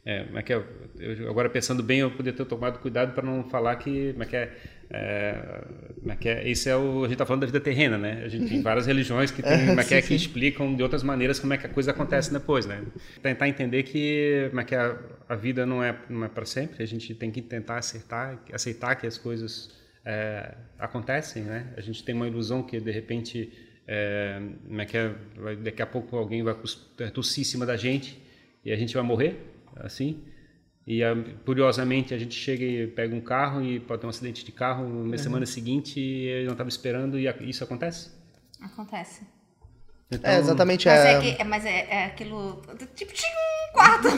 é, mas que eu, eu, agora pensando bem, eu poderia ter tomado cuidado para não falar que, mas que é, é, mas que é, isso é o a gente está falando da vida terrena, né? A gente tem várias religiões que tem, [laughs] mas que, é, que explicam de outras maneiras como é que a coisa acontece depois, né? Tentar entender que, mas que a, a vida não é não é para sempre. A gente tem que tentar acertar, aceitar que as coisas é, acontecem, né? A gente tem uma ilusão que de repente é, que é, daqui a pouco alguém vai tossir em cima da gente e a gente vai morrer assim. E curiosamente a gente chega e pega um carro e pode ter um acidente de carro na uhum. semana seguinte ele não estava esperando e isso acontece? Acontece. Então, é, exatamente. Mas, é, é, que, mas é, é, aquilo. Tipo, tinha um quarto.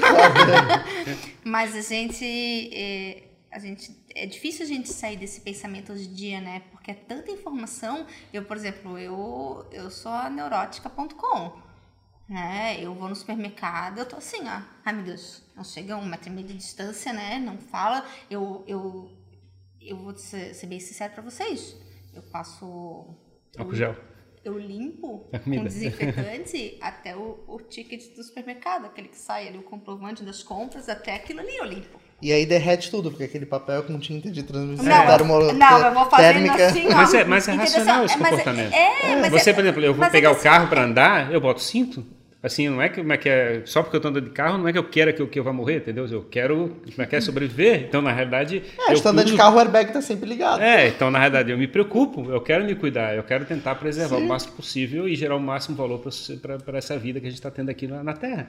[laughs] mas a gente. É, a gente. É difícil a gente sair desse pensamento hoje em dia, né? Porque é tanta informação. Eu, por exemplo, eu, eu sou a neurótica.com né? Eu vou no supermercado, eu tô assim, ó. Ai, meu Deus, não chega a um metro e meio de distância, né? Não fala. Eu, eu, eu vou ser, ser bem sincero pra vocês. Eu passo... Álcool gel. Eu limpo com desinfetante [laughs] até o, o ticket do supermercado, aquele que sai ali, o comprovante das compras, até aquilo ali eu limpo. E aí derrete tudo, porque aquele papel com tinta de transmissão não, termo, não, eu vou fazendo térmica. assim, ó. Mas é, mas é racional esse é, comportamento. É, é, Você, por exemplo, eu vou pegar é o carro para andar, eu boto cinto, Assim, não é que, que é, só porque eu estou andando de carro, não é que eu quero que eu, que eu vá morrer, entendeu? Eu quero como é que é sobreviver. Então, na realidade. É, tá andando de carro, o airbag está sempre ligado. É, então, na realidade, eu me preocupo, eu quero me cuidar, eu quero tentar preservar Sim. o máximo possível e gerar o máximo valor para essa vida que a gente está tendo aqui na, na, Terra.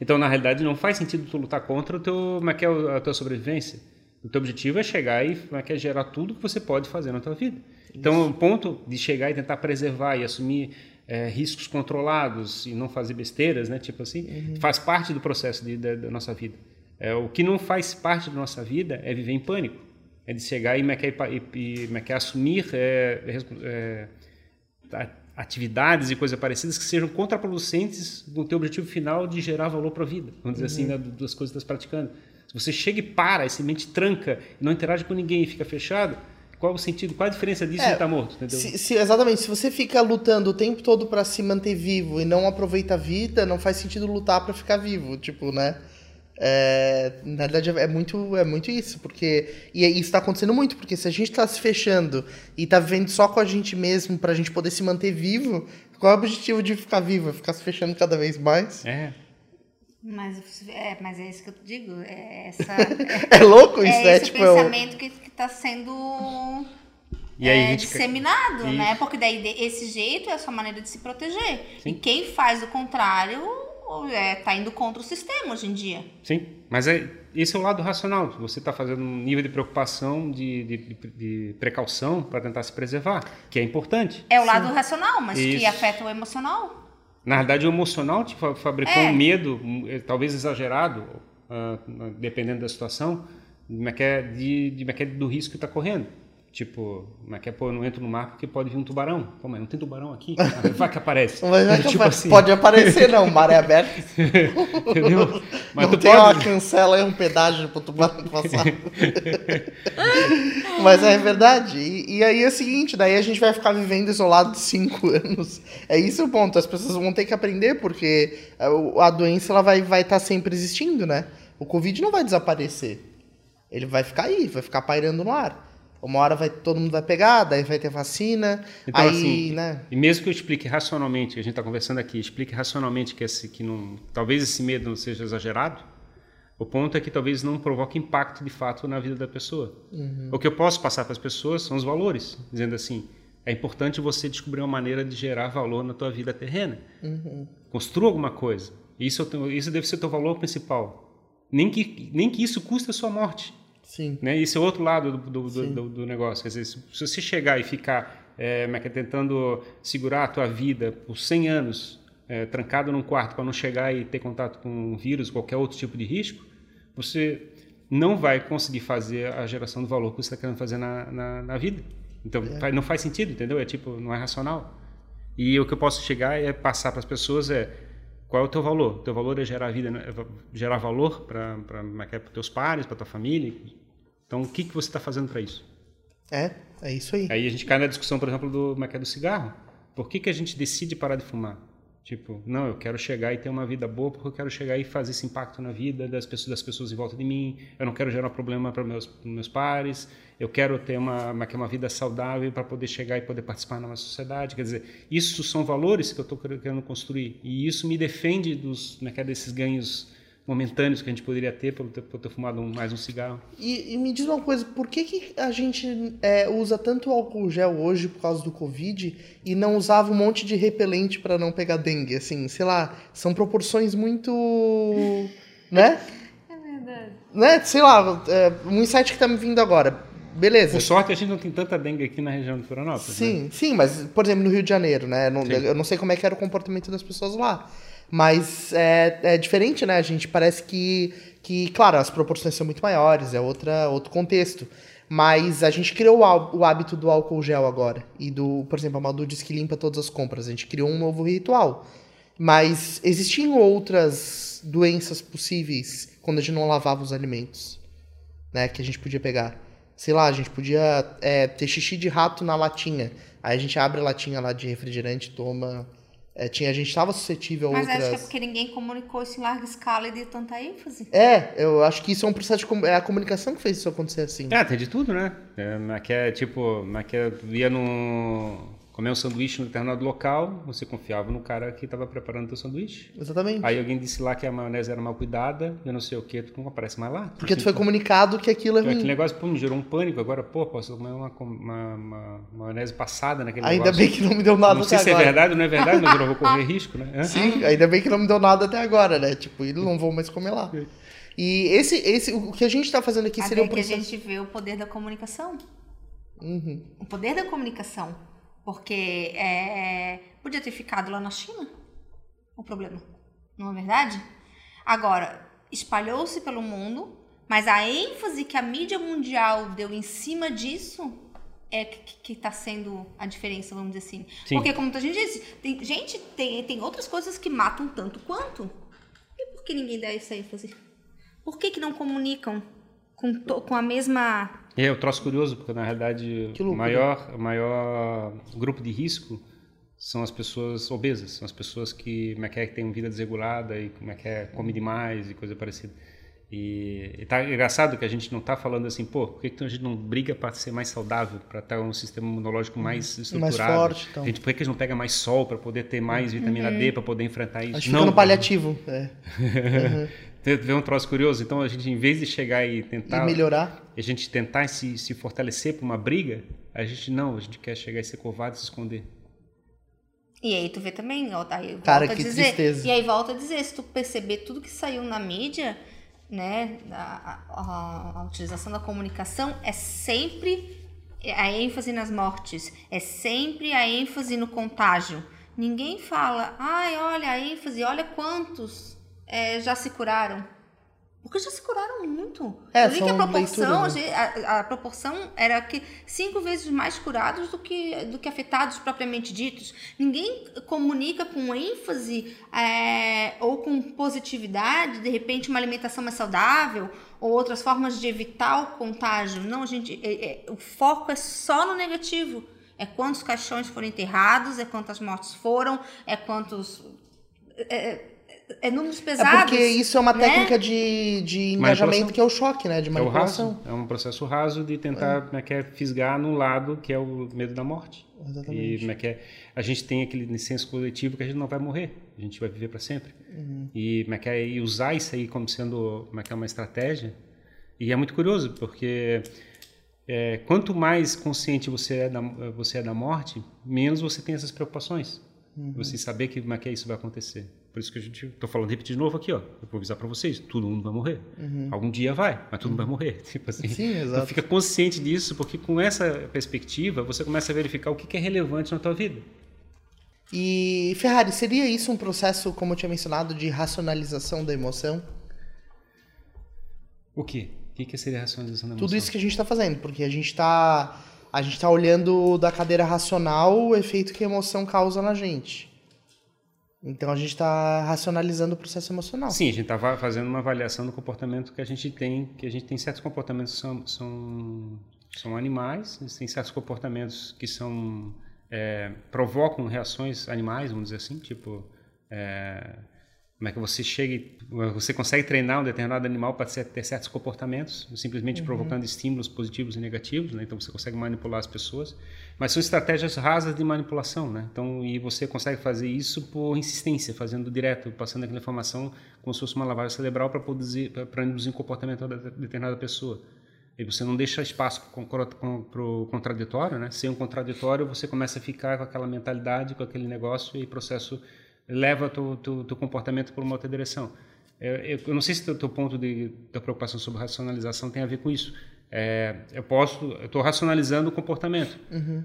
Então, na realidade, não faz sentido tu lutar contra o teu, como é que é a tua sobrevivência. O teu objetivo é chegar e como é que é gerar tudo que você pode fazer na tua vida. Então, o ponto de chegar e tentar preservar e assumir é, riscos controlados e não fazer besteiras, né? Tipo assim, uhum. faz parte do processo de, da, da, nossa vida. É, o que não faz parte da nossa vida é viver em pânico, é de chegar e, e, e, e assumir é, é, atividades e coisas parecidas que sejam contraproducentes do teu objetivo final de gerar valor para a vida, vamos dizer assim, uhum. assim, né, das coisas que estás praticando. Se você chega e para, e se mente tranca, e não interage com ninguém e fica fechado, qual o sentido, qual a diferença disso é, de estar morto? Entendeu? Se, se, exatamente, se você fica lutando o tempo todo para se manter vivo e não aproveita a vida, não faz sentido lutar para ficar vivo, tipo, né? É, na verdade é muito, é muito isso, porque. E isso está acontecendo muito, porque se a gente está se fechando e está vivendo só com a gente mesmo para a gente poder se manter vivo, qual é o objetivo de ficar vivo? É ficar se fechando cada vez mais? É. Mas é, mas é isso que eu digo. É, essa, [laughs] é, é louco isso, é né? Esse tipo, pensamento eu... que está sendo e aí, é, gente... disseminado, né? Porque daí esse jeito é a sua maneira de se proteger. Sim. E quem faz o contrário é, tá indo contra o sistema hoje em dia. Sim, mas é, esse é o lado racional. Você está fazendo um nível de preocupação, de, de, de precaução para tentar se preservar, que é importante. É o lado Sim. racional, mas Isso. que afeta o emocional. Na verdade, o emocional te fabricou é. um medo, eh, talvez exagerado, uh, dependendo da situação, de, de, de, do risco que está correndo. Tipo, mas quer pô, eu não entro no mar porque pode vir um tubarão. Pô, mas não tem tubarão aqui? [laughs] Vai que aparece. Mas, tipo assim... Pode aparecer, não, o mar é aberto. [laughs] Entendeu? Mas não tem pode... uma cancela e um pedágio pro tubarão passar. [laughs] mas é verdade. E, e, aí é o seguinte, daí a gente vai ficar vivendo isolado cinco anos. É isso o ponto. As pessoas vão ter que aprender, porque a, a doença ela vai estar vai tá sempre existindo, né? O Covid não vai desaparecer. Ele vai ficar aí, vai ficar pairando no ar. Uma hora vai, todo mundo vai pegar, daí vai ter vacina. Então, aí, assim, né? E mesmo que eu explique racionalmente, a gente está conversando aqui, explique racionalmente que, esse, que não, talvez esse medo não seja exagerado, o ponto é que talvez não provoque impacto de fato na vida da pessoa. Uhum. O que eu posso passar para as pessoas são os valores, dizendo assim, é importante você descobrir uma maneira de gerar valor na tua vida terrena. Uhum. Construa alguma coisa. Isso, isso deve ser o teu valor principal. Nem que, nem que isso custe a sua morte. Sim. Né? Esse é outro lado do, do, do, do negócio. Quer dizer, se você chegar e ficar é, é, é, tentando segurar a tua vida por 100 anos, é, trancado num quarto para não chegar e ter contato com um vírus, qualquer outro tipo de risco, você não vai conseguir fazer a geração do valor que você está querendo fazer na, na, na vida. Então, é. não faz sentido, entendeu? É tipo, não é racional. E o que eu posso chegar é passar para as pessoas é qual é o teu valor? O teu valor é gerar vida, né? gerar valor para para teus pares, para tua família, então, o que, que você está fazendo para isso? É, é isso aí. Aí a gente cai na discussão, por exemplo, do, como é que é do cigarro. Por que, que a gente decide parar de fumar? Tipo, não, eu quero chegar e ter uma vida boa porque eu quero chegar e fazer esse impacto na vida das pessoas, das pessoas em volta de mim. Eu não quero gerar um problema para meus meus pares. Eu quero ter uma uma, uma vida saudável para poder chegar e poder participar numa sociedade. Quer dizer, isso são valores que eu estou querendo construir e isso me defende dos, como é que é, desses ganhos momentâneos que a gente poderia ter por ter, por ter fumado um, mais um cigarro. E, e, me diz uma coisa, por que, que a gente é, usa tanto álcool gel hoje por causa do Covid e não usava um monte de repelente para não pegar dengue? Assim, sei lá, são proporções muito. né? É verdade. Né? Sei lá, é, um insight que tá me vindo agora. Beleza. Por sorte, a gente não tem tanta dengue aqui na região de Florianópolis. Sim, né? sim, mas, por exemplo, no Rio de Janeiro, né? Não, eu não sei como é que era o comportamento das pessoas lá. Mas é, é diferente, né? A gente parece que, que, claro, as proporções são muito maiores, é outra, outro contexto. Mas a gente criou o hábito do álcool gel agora. E do, por exemplo, a Maldu diz que limpa todas as compras. A gente criou um novo ritual. Mas existiam outras doenças possíveis quando a gente não lavava os alimentos, né? Que a gente podia pegar. Sei lá, a gente podia é, ter xixi de rato na latinha. Aí a gente abre a latinha lá de refrigerante, toma é, tinha, a gente estava suscetível a Mas outras... acho que é porque ninguém comunicou isso em larga escala e deu tanta ênfase. É, eu acho que isso é um processo de... Com... É a comunicação que fez isso acontecer assim. É, tem de tudo, né? É, que é tipo... Que é, ia no comer um sanduíche no determinado local, você confiava no cara que estava preparando o teu sanduíche. Exatamente. Aí alguém disse lá que a maionese era mal cuidada, eu não sei o que, tu não aparece mais lá. Porque tu foi comunicado que aquilo é ruim. Aquele negócio pô, me gerou um pânico, agora, pô, posso comer uma, uma, uma maionese passada naquele ainda negócio. Ainda bem que não me deu nada não até agora. Não sei se é verdade ou não é verdade, mas eu não vou [laughs] correr risco, né? Sim, ainda bem que não me deu nada até agora, né? Tipo, e não vou mais comer lá. E esse, esse, o que a gente está fazendo aqui Até seria um processo... que a gente vê o poder da comunicação. Uhum. O poder da comunicação porque é, podia ter ficado lá na China o problema, não é verdade? Agora, espalhou-se pelo mundo, mas a ênfase que a mídia mundial deu em cima disso é que está sendo a diferença, vamos dizer assim. Sim. Porque, como a gente disse, tem, gente, tem, tem outras coisas que matam tanto quanto. E por que ninguém dá essa ênfase? Por que, que não comunicam com, to, com a mesma. É, eu troço curioso, porque na realidade o maior, maior grupo de risco são as pessoas obesas, são as pessoas que, como é que é, que têm vida desregulada e como é que é, come demais e coisa parecida. E, e tá engraçado que a gente não está falando assim, pô, por que, que a gente não briga para ser mais saudável, para estar um sistema imunológico mais estruturado? Mais forte, então. A gente, por que, que a gente não pega mais sol para poder ter mais vitamina D para poder enfrentar isso? Acho que não, fica no paliativo. É. [laughs] Vê um troço curioso? Então, a gente, em vez de chegar e tentar... E melhorar. A gente tentar se, se fortalecer para uma briga, a gente não, a gente quer chegar e ser covarde e se esconder. E aí tu vê também, ó, aí volta Cara, a que dizer, tristeza. e aí volta a dizer, se tu perceber tudo que saiu na mídia, né, a, a- a utilização da comunicação é sempre a ênfase nas mortes, é sempre a ênfase no contágio. Ninguém fala, ai, olha a ênfase, olha quantos é, já se curaram. Porque já se curaram muito. É, Eu li que a proporção, né? a, a proporção era que cinco vezes mais curados do que, do que afetados propriamente ditos. Ninguém comunica com ênfase é, ou com positividade, de repente, uma alimentação mais saudável ou outras formas de evitar o contágio. Não, gente, é- é- o foco é só no negativo. É quantos caixões foram enterrados, é quantas mortes foram, é quantos. É, é números É pesados. porque isso é uma né? técnica de, de engajamento que é o choque, né? De É manipulação. raso, é um processo raso de tentar é que é, fisgar no lado que é o medo da morte. Exatamente. E é que é, a gente tem aquele senso coletivo que a gente não vai morrer, a gente vai viver para sempre. Uhum. E é que é, e usar isso aí como sendo como é que é uma estratégia. E é muito curioso porque é, quanto mais consciente você é da você é da morte, menos você tem essas preocupações. Uhum. Você saber que como é que isso vai acontecer. Por isso que a gente tô falando repetir de novo aqui, ó. Eu vou avisar para vocês, todo mundo vai morrer. Algum dia vai, mas todo mundo vai morrer. [laughs] Tipo assim. Uhum. Sim, Então exato. fica consciente disso, porque com essa perspectiva você começa a verificar o que que é relevante na tua vida. E, Ferrari, seria isso um processo, como eu tinha mencionado, de racionalização da emoção? O quê? O que que seria racionalização da emoção? Tudo isso que a gente está fazendo, porque a gente está a gente tá olhando da cadeira racional o efeito que a emoção causa na gente. Então a gente está racionalizando o processo emocional. Sim, a gente estava fazendo uma avaliação do comportamento que a gente tem, que a gente tem certos comportamentos que são, são, são animais, tem certos comportamentos que são é, provocam reações animais, vamos dizer assim, tipo é, como é que você chega, e- você consegue treinar um determinado animal para ter certos comportamentos, simplesmente provocando estímulos positivos e negativos, né? então você consegue manipular as pessoas, mas são estratégias rasas de manipulação, né? Então, e você consegue fazer isso por insistência, fazendo direto, passando aquela informação como se fosse uma lavagem cerebral para produzir, para induzir um comportamento da determinada pessoa. E você não deixa espaço para o contraditório, né? Sem um contraditório, você começa a ficar com aquela mentalidade, com aquele negócio e processo leva o teu, teu comportamento para uma outra direção. Eu, eu, eu não sei se o teu ponto de, da preocupação sobre racionalização tem a ver com isso. É, eu posso, eu estou racionalizando o comportamento,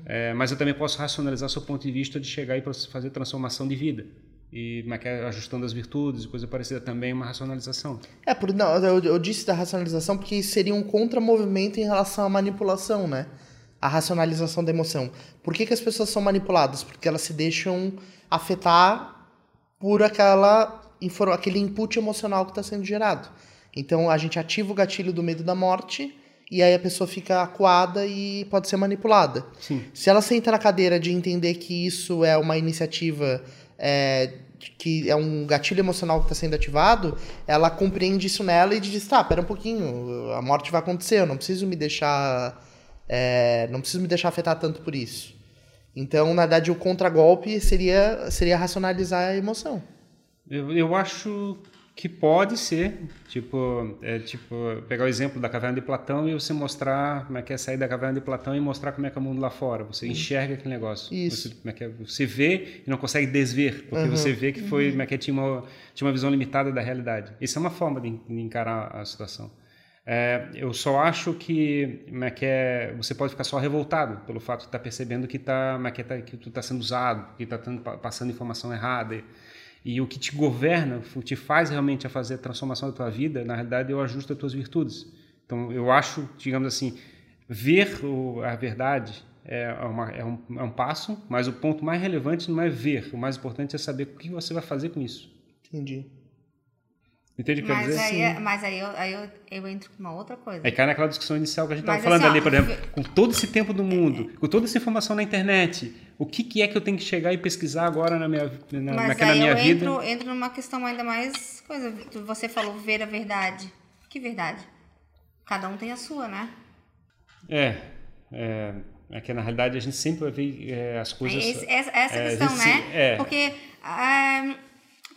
é, mas eu também posso racionalizar seu ponto de vista de chegar e fazer transformação de vida e é é, ajustando as virtudes e coisa parecida também é uma racionalização. É, por, não, eu, eu disse da racionalização porque seria um contramovimento em relação à manipulação, né? A racionalização da emoção. Por que, que as pessoas são manipuladas? Porque elas se deixam afetar por aquela, aquele input emocional que está sendo gerado. Então a gente ativa o gatilho do medo da morte e aí a pessoa fica acuada e pode ser manipulada. Sim. Se ela senta na cadeira de entender que isso é uma iniciativa é, que é um gatilho emocional que está sendo ativado, ela compreende isso nela e diz, tá, pera um pouquinho, a morte vai acontecer, eu não preciso me deixar. é, não preciso me deixar afetar tanto por isso. Então, na verdade, o contragolpe seria, seria racionalizar a emoção. Eu, eu acho que pode ser, tipo, é, tipo, pegar o exemplo da caverna de Platão e você mostrar como é que é sair da caverna de Platão e mostrar como é que é o mundo lá fora. Você enxerga aquele negócio. Isso. Você, como é que é, você vê e não consegue desver, porque você vê que foi, como é que é, tinha uma, tinha uma visão limitada da realidade. Isso é uma forma de, de encarar a situação. É, eu só acho que, como é que é, você pode ficar só revoltado pelo fato de estar percebendo que, tá, como é que, é, tu está sendo usado, que está passando informação errada. E, e o que te governa, o que te faz realmente a fazer a transformação da tua vida, na realidade, é o ajuste das tuas virtudes. Então, eu acho, digamos assim, ver o, a verdade é, uma, é, um, é um passo, mas o ponto mais relevante não é ver, o mais importante é saber o que você vai fazer com isso. Entendi. Entende o que eu quero Mas dizer? aí, é- mas aí, eu, aí eu, eu entro com uma outra coisa. Aí cai naquela discussão inicial que a gente estava falando assim, ó, ali, por exemplo, com todo esse tempo do mundo, com toda essa informação na internet, o que, que é que eu tenho que chegar e pesquisar agora na minha, na, Mas naquela aí minha eu vida? entro, entro numa questão ainda mais coisa. Você falou ver a verdade. Que verdade? Cada um tem a sua, né? É, é, é que na realidade a gente sempre vai ver é, as coisas. Esse, essa, essa é, questão, né? É, Porque ah,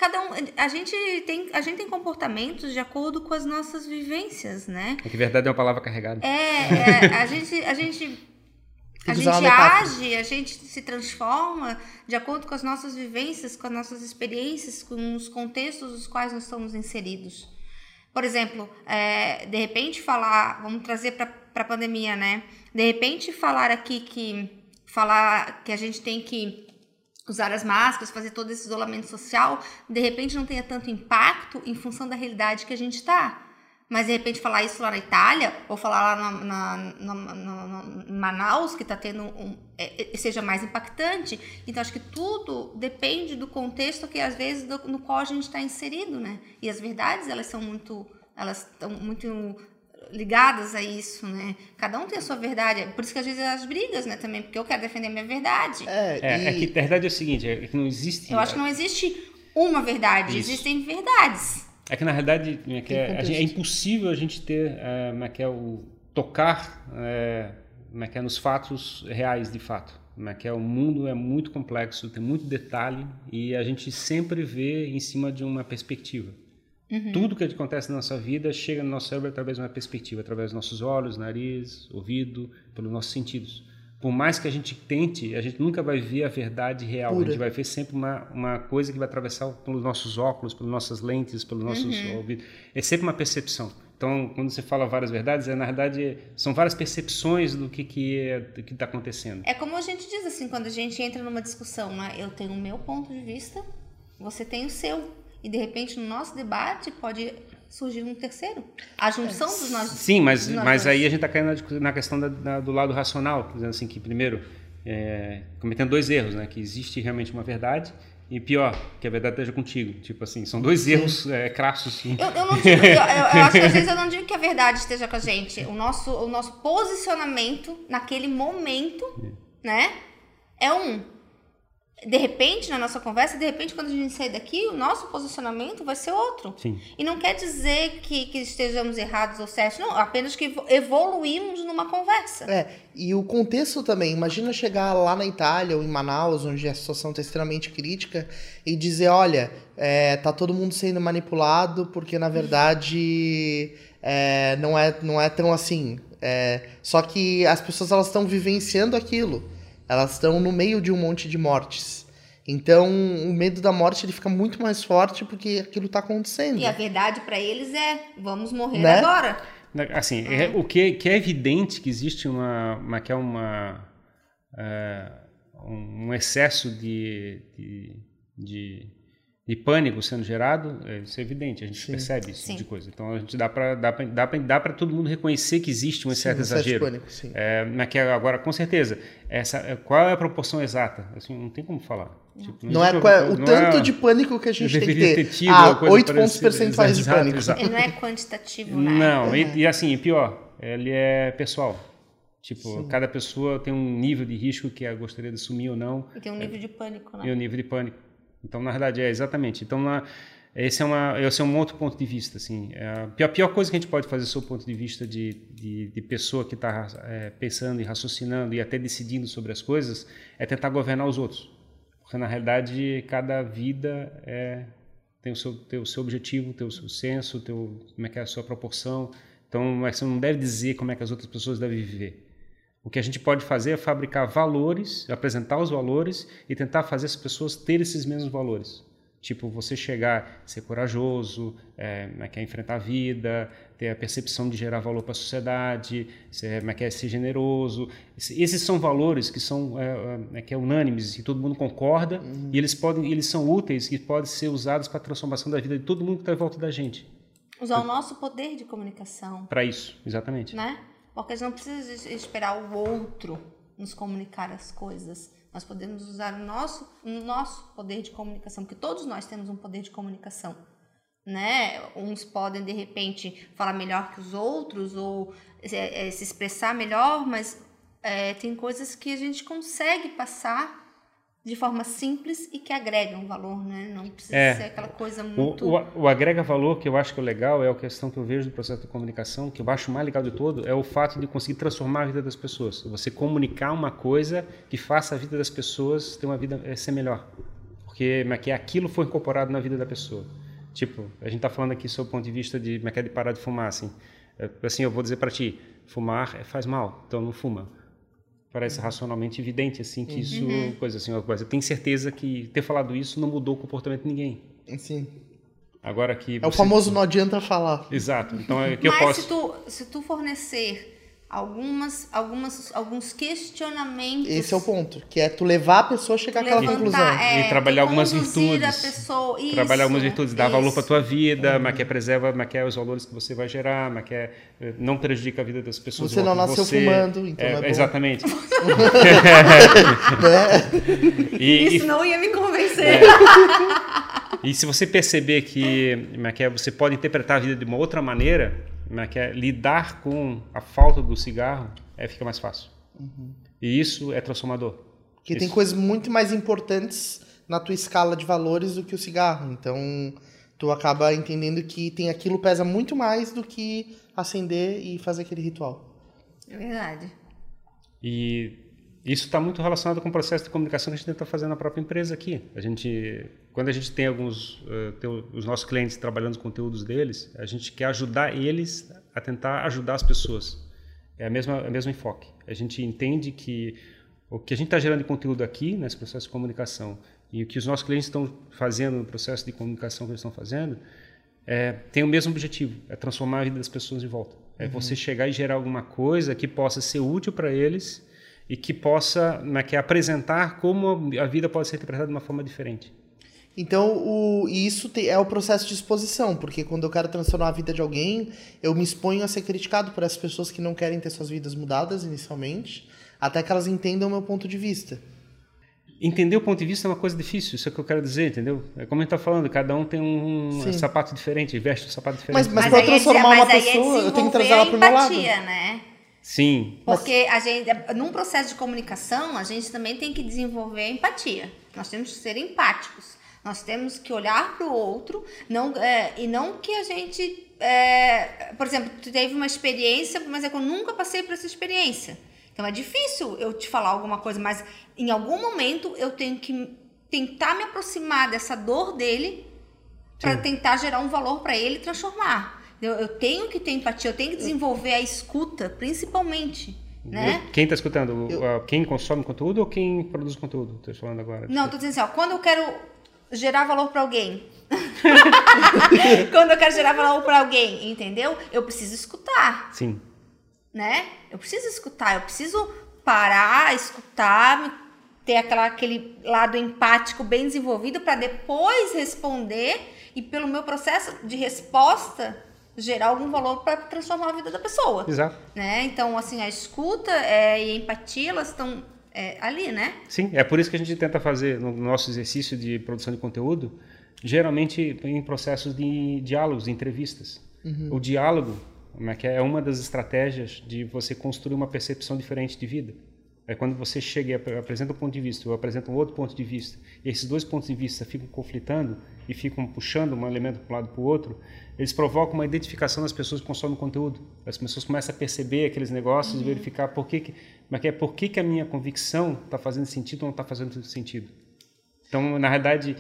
cada um, a gente tem, a gente tem comportamentos de acordo com as nossas vivências, né? é que verdade é uma palavra carregada. É, é, a gente, a gente, [laughs] a gente age, a gente se transforma de acordo com as nossas vivências, com as nossas experiências, com os contextos nos quais nós estamos inseridos. Por exemplo, é, de repente falar, vamos trazer para a pandemia, né? De repente falar aqui que falar que a gente tem que usar as máscaras, fazer todo esse isolamento social, de repente não tenha tanto impacto em função da realidade que a gente está. Mas de repente falar isso lá na Itália, ou falar lá na, na, na- na- em Manaus, que está tendo um. é, é, seja mais impactante. Então acho que tudo depende do contexto que às vezes do- no qual a gente está inserido, né? E as verdades elas são muito. Elas estão muito ligadas a isso, né? Cada um tem a sua verdade. Por isso que às vezes as brigas, né, também, porque eu quero defender a minha verdade. É, É, e- é que a verdade é o seguinte, é que não existe. Eu acho que não existe uma verdade, Isso. existem verdades. É que na realidade é, que é, Tem a gente- é impossível a gente ter é, como é que é o tocar é, como é que é nos fatos reais de fato. Como é que é o mundo é muito complexo, tem muito detalhe e a gente sempre vê em cima de uma perspectiva. Tudo que acontece na nossa vida chega no nosso cérebro através de uma perspectiva, através dos nossos olhos, nariz, ouvido, pelos nossos sentidos. Por mais que a gente tente, a gente nunca vai ver a verdade real. Pura. A gente vai ver sempre uma, uma coisa que vai atravessar pelos nossos óculos, pelas nossas lentes, pelos nossos ouvidos. É sempre uma percepção. Então, quando você fala várias verdades, é, na verdade são várias percepções do que que é, está acontecendo. É como a gente diz assim, quando a gente entra numa discussão, né? Eu tenho o meu ponto de vista, você tem o seu. E de repente no nosso debate pode surgir um terceiro. A junção dos nossos. Sim, mas, mas dois. aí a gente está caindo na questão da- da- do lado racional, dizendo assim que primeiro é, cometendo dois erros, né? Que existe realmente uma verdade e pior que a verdade esteja contigo. Tipo assim, são dois erros é, crassos. Eu, eu não digo, eu, eu- eu acho que às vezes eu não digo que a verdade esteja com a gente. O nosso, o nosso posicionamento naquele momento, né? É um. De repente, na nossa conversa, de repente, quando a gente sair daqui, o nosso posicionamento vai ser outro. Sim. E não quer dizer que, que estejamos errados ou certos, não, apenas que evo- evoluímos numa conversa. É, e o contexto também. Imagina chegar lá na Itália ou em Manaus, onde a situação está extremamente crítica, e dizer, olha, é, tá todo mundo sendo manipulado porque, na verdade, é, não, é, não é tão assim. É, só que as pessoas elas estão vivenciando aquilo. Elas estão no meio de um monte de mortes. Então, o medo da morte ele fica muito mais forte porque aquilo está acontecendo. E a verdade para eles é: vamos morrer Né? agora. Assim, é, o que, que é evidente que existe uma, uma que é uma é, um excesso de, de, de, de pânico sendo gerado, é, isso é evidente, a gente percebe esse tipo Sim. de coisa. Então a gente dá para dá pra, dá pra, dá pra todo mundo reconhecer que existe um certo um exagero. pânico, sim. É, agora, com certeza, essa, é, qual é a proporção exata? Assim, não tem como falar. Tipo, Não é existe qual é o não tanto é- de pânico que a gente [laughs] tem que ter. ter tido ah, uma coisa 8 pontos percentuais de pânico. exato. Ele não é quantitativo, né? Não, e, e assim, e pior, ele é pessoal. Tipo, cada pessoa tem um nível de risco que ela gostaria de assumir ou não, E tem um nível de pânico, e né? o nível de pânico. Então, na verdade, é exatamente. Então, na, esse, é uma, esse é um outro ponto de vista. Assim. É a pior, pior coisa que a gente pode fazer, do seu ponto de vista de, de, de pessoa que está pensando e raciocinando e até decidindo sobre as coisas, é tentar governar os outros. Porque, na realidade, cada vida é, tem, o seu, tem o seu objetivo, tem o seu senso, tem o, como é que é a sua proporção. Então, mas você não deve dizer como é que as outras pessoas devem viver. O que a gente pode fazer é fabricar valores, apresentar os valores e tentar fazer as pessoas ter esses mesmos valores. Tipo, você chegar, ser corajoso, é, é que é enfrentar a vida, ter a percepção de gerar valor para a sociedade, ser, é que é ser generoso. Esse- Esses são valores que são é, que é unânimes e todo mundo concorda e eles podem, eles são úteis e podem ser usados para a transformação da vida de todo mundo que está em volta da gente. Usar o nosso poder de comunicação, Para isso, exatamente. né? Porque a gente não precisa es- esperar o outro nos comunicar as coisas. Nós podemos usar o nosso, o nosso poder de comunicação, porque todos nós temos um poder de comunicação. Né? Uns podem, de repente, falar melhor que os outros ou é, é, se expressar melhor, mas é, tem coisas que a gente consegue passar de forma simples e que agrega um valor, né? Não precisa É. ser aquela coisa O, muito. o, o agrega valor que eu acho que é o legal, é a questão que eu vejo do processo de comunicação, que eu acho mais legal de todo, é o fato de conseguir transformar a vida das pessoas. Você comunicar uma coisa que faça a vida das pessoas ter uma vida eh, ser melhor. Porque mas que aquilo foi incorporado na vida da pessoa. Tipo, a gente está falando aqui sob o ponto de vista de, é de parar de fumar, assim. É, Assim, eu vou dizer para ti, fumar é- faz mal, então não fuma. Parece racionalmente evidente, assim, que isso, coisa assim, uma coisa. Eu tenho certeza que ter falado isso não mudou o comportamento de ninguém. Assim, Agora que é o famoso não adianta falar. Exato. Então é que eu Mas posso. se tu, se tu fornecer algumas, algumas, alguns questionamentos. Esse é o ponto, que é tu levar a pessoa a chegar àquela conclusão. é, E trabalhar algumas virtudes. A pessoa, isso, trabalhar algumas virtudes, dar valor para isso. tua vida, mas que é preserva, mas que é os valores que você vai gerar, mas que é, eh, não prejudica a vida das pessoas. Você não nasceu você. fumando, então É, é bom. Exatamente. [laughs] [laughs] E, Isso e- não ia me convencer. E se você perceber que, é que é, você pode interpretar a vida de uma outra maneira, como é que é, lidar com a falta do cigarro, é, fica mais fácil. E isso é transformador. Porque tem Isso. coisas muito mais importantes na tua escala de valores do que o cigarro. Então, tu acaba entendendo que tem aquilo pesa muito mais do que acender e fazer aquele ritual. É verdade. E isso está muito relacionado com o processo de comunicação que a gente tenta fazer na própria empresa aqui. A gente, quando a gente tem alguns, eh, tem os nossos clientes trabalhando os conteúdos deles, a gente quer ajudar eles a tentar ajudar as pessoas. É a mesma, é o mesmo enfoque. A gente entende que o que a gente está gerando de conteúdo aqui nesse processo de comunicação e o que os nossos clientes estão fazendo no processo de comunicação que eles estão fazendo é, tem o mesmo objetivo, é transformar a vida das pessoas de volta. É você chegar e gerar alguma coisa que possa ser útil para eles e que possa né, que apresentar como a vida pode ser interpretada de uma forma diferente. Então, o, e isso te- é o processo de exposição, porque quando eu quero transformar a vida de alguém, eu me exponho a ser criticado por essas pessoas que não querem ter suas vidas mudadas inicialmente, até que elas entendam o meu ponto de vista. Entender o ponto de vista é uma coisa difícil, isso é o que eu quero dizer, entendeu? É como a gente está falando, cada um tem um Sim. sapato diferente, veste um sapato diferente. Mas- mas Mas, pra aí, é, transformar mas uma pessoa, é eu tenho que trazer ela pro meu lado. empatia, né? Sim, Porque a gente, num processo de comunicação, a gente também tem que desenvolver empatia. Nós temos que ser empáticos. Nós temos que olhar para o outro, não, é, e não que a gente. é, por exemplo, tu teve uma experiência, mas é que eu nunca passei por essa experiência. Então é difícil eu te falar alguma coisa, mas em algum momento eu tenho que tentar me aproximar dessa dor dele para tentar gerar um valor para ele e transformar. Eu, eu tenho que ter empatia, eu tenho que desenvolver a escuta, principalmente, né? quem está escutando? O- a- Quem consome conteúdo ou quem produz conteúdo? Estou falando agora. Não, tô dizendo assim, ó, quando eu quero gerar valor para alguém, [laughs] quando eu quero gerar valor para alguém, entendeu? Eu preciso escutar, Sim. né? Eu preciso escutar, eu preciso parar, escutar, ter aquela, aquele lado empático bem desenvolvido para depois responder e pelo meu processo de resposta gerar algum valor para transformar a vida da pessoa. Exato. né? Então, assim, a escuta é, e a empatia, elas estão é, ali, né? Sim, é por isso que a gente tenta fazer no nosso exercício de produção de conteúdo, geralmente em processos de diálogos, de entrevistas. O diálogo é, que é é uma das estratégias de você construir uma percepção diferente de vida. É quando você chega e ap- apresenta um ponto de vista, ou apresenta um outro ponto de vista, e esses dois pontos de vista ficam conflitando e ficam puxando um elemento para um lado para o outro, eles provocam uma identificação das pessoas que consomem conteúdo. As pessoas começam a perceber aqueles negócios e verificar por que, que, como é que é, por que, que a minha convicção está fazendo sentido ou não está fazendo sentido. Então, na realidade,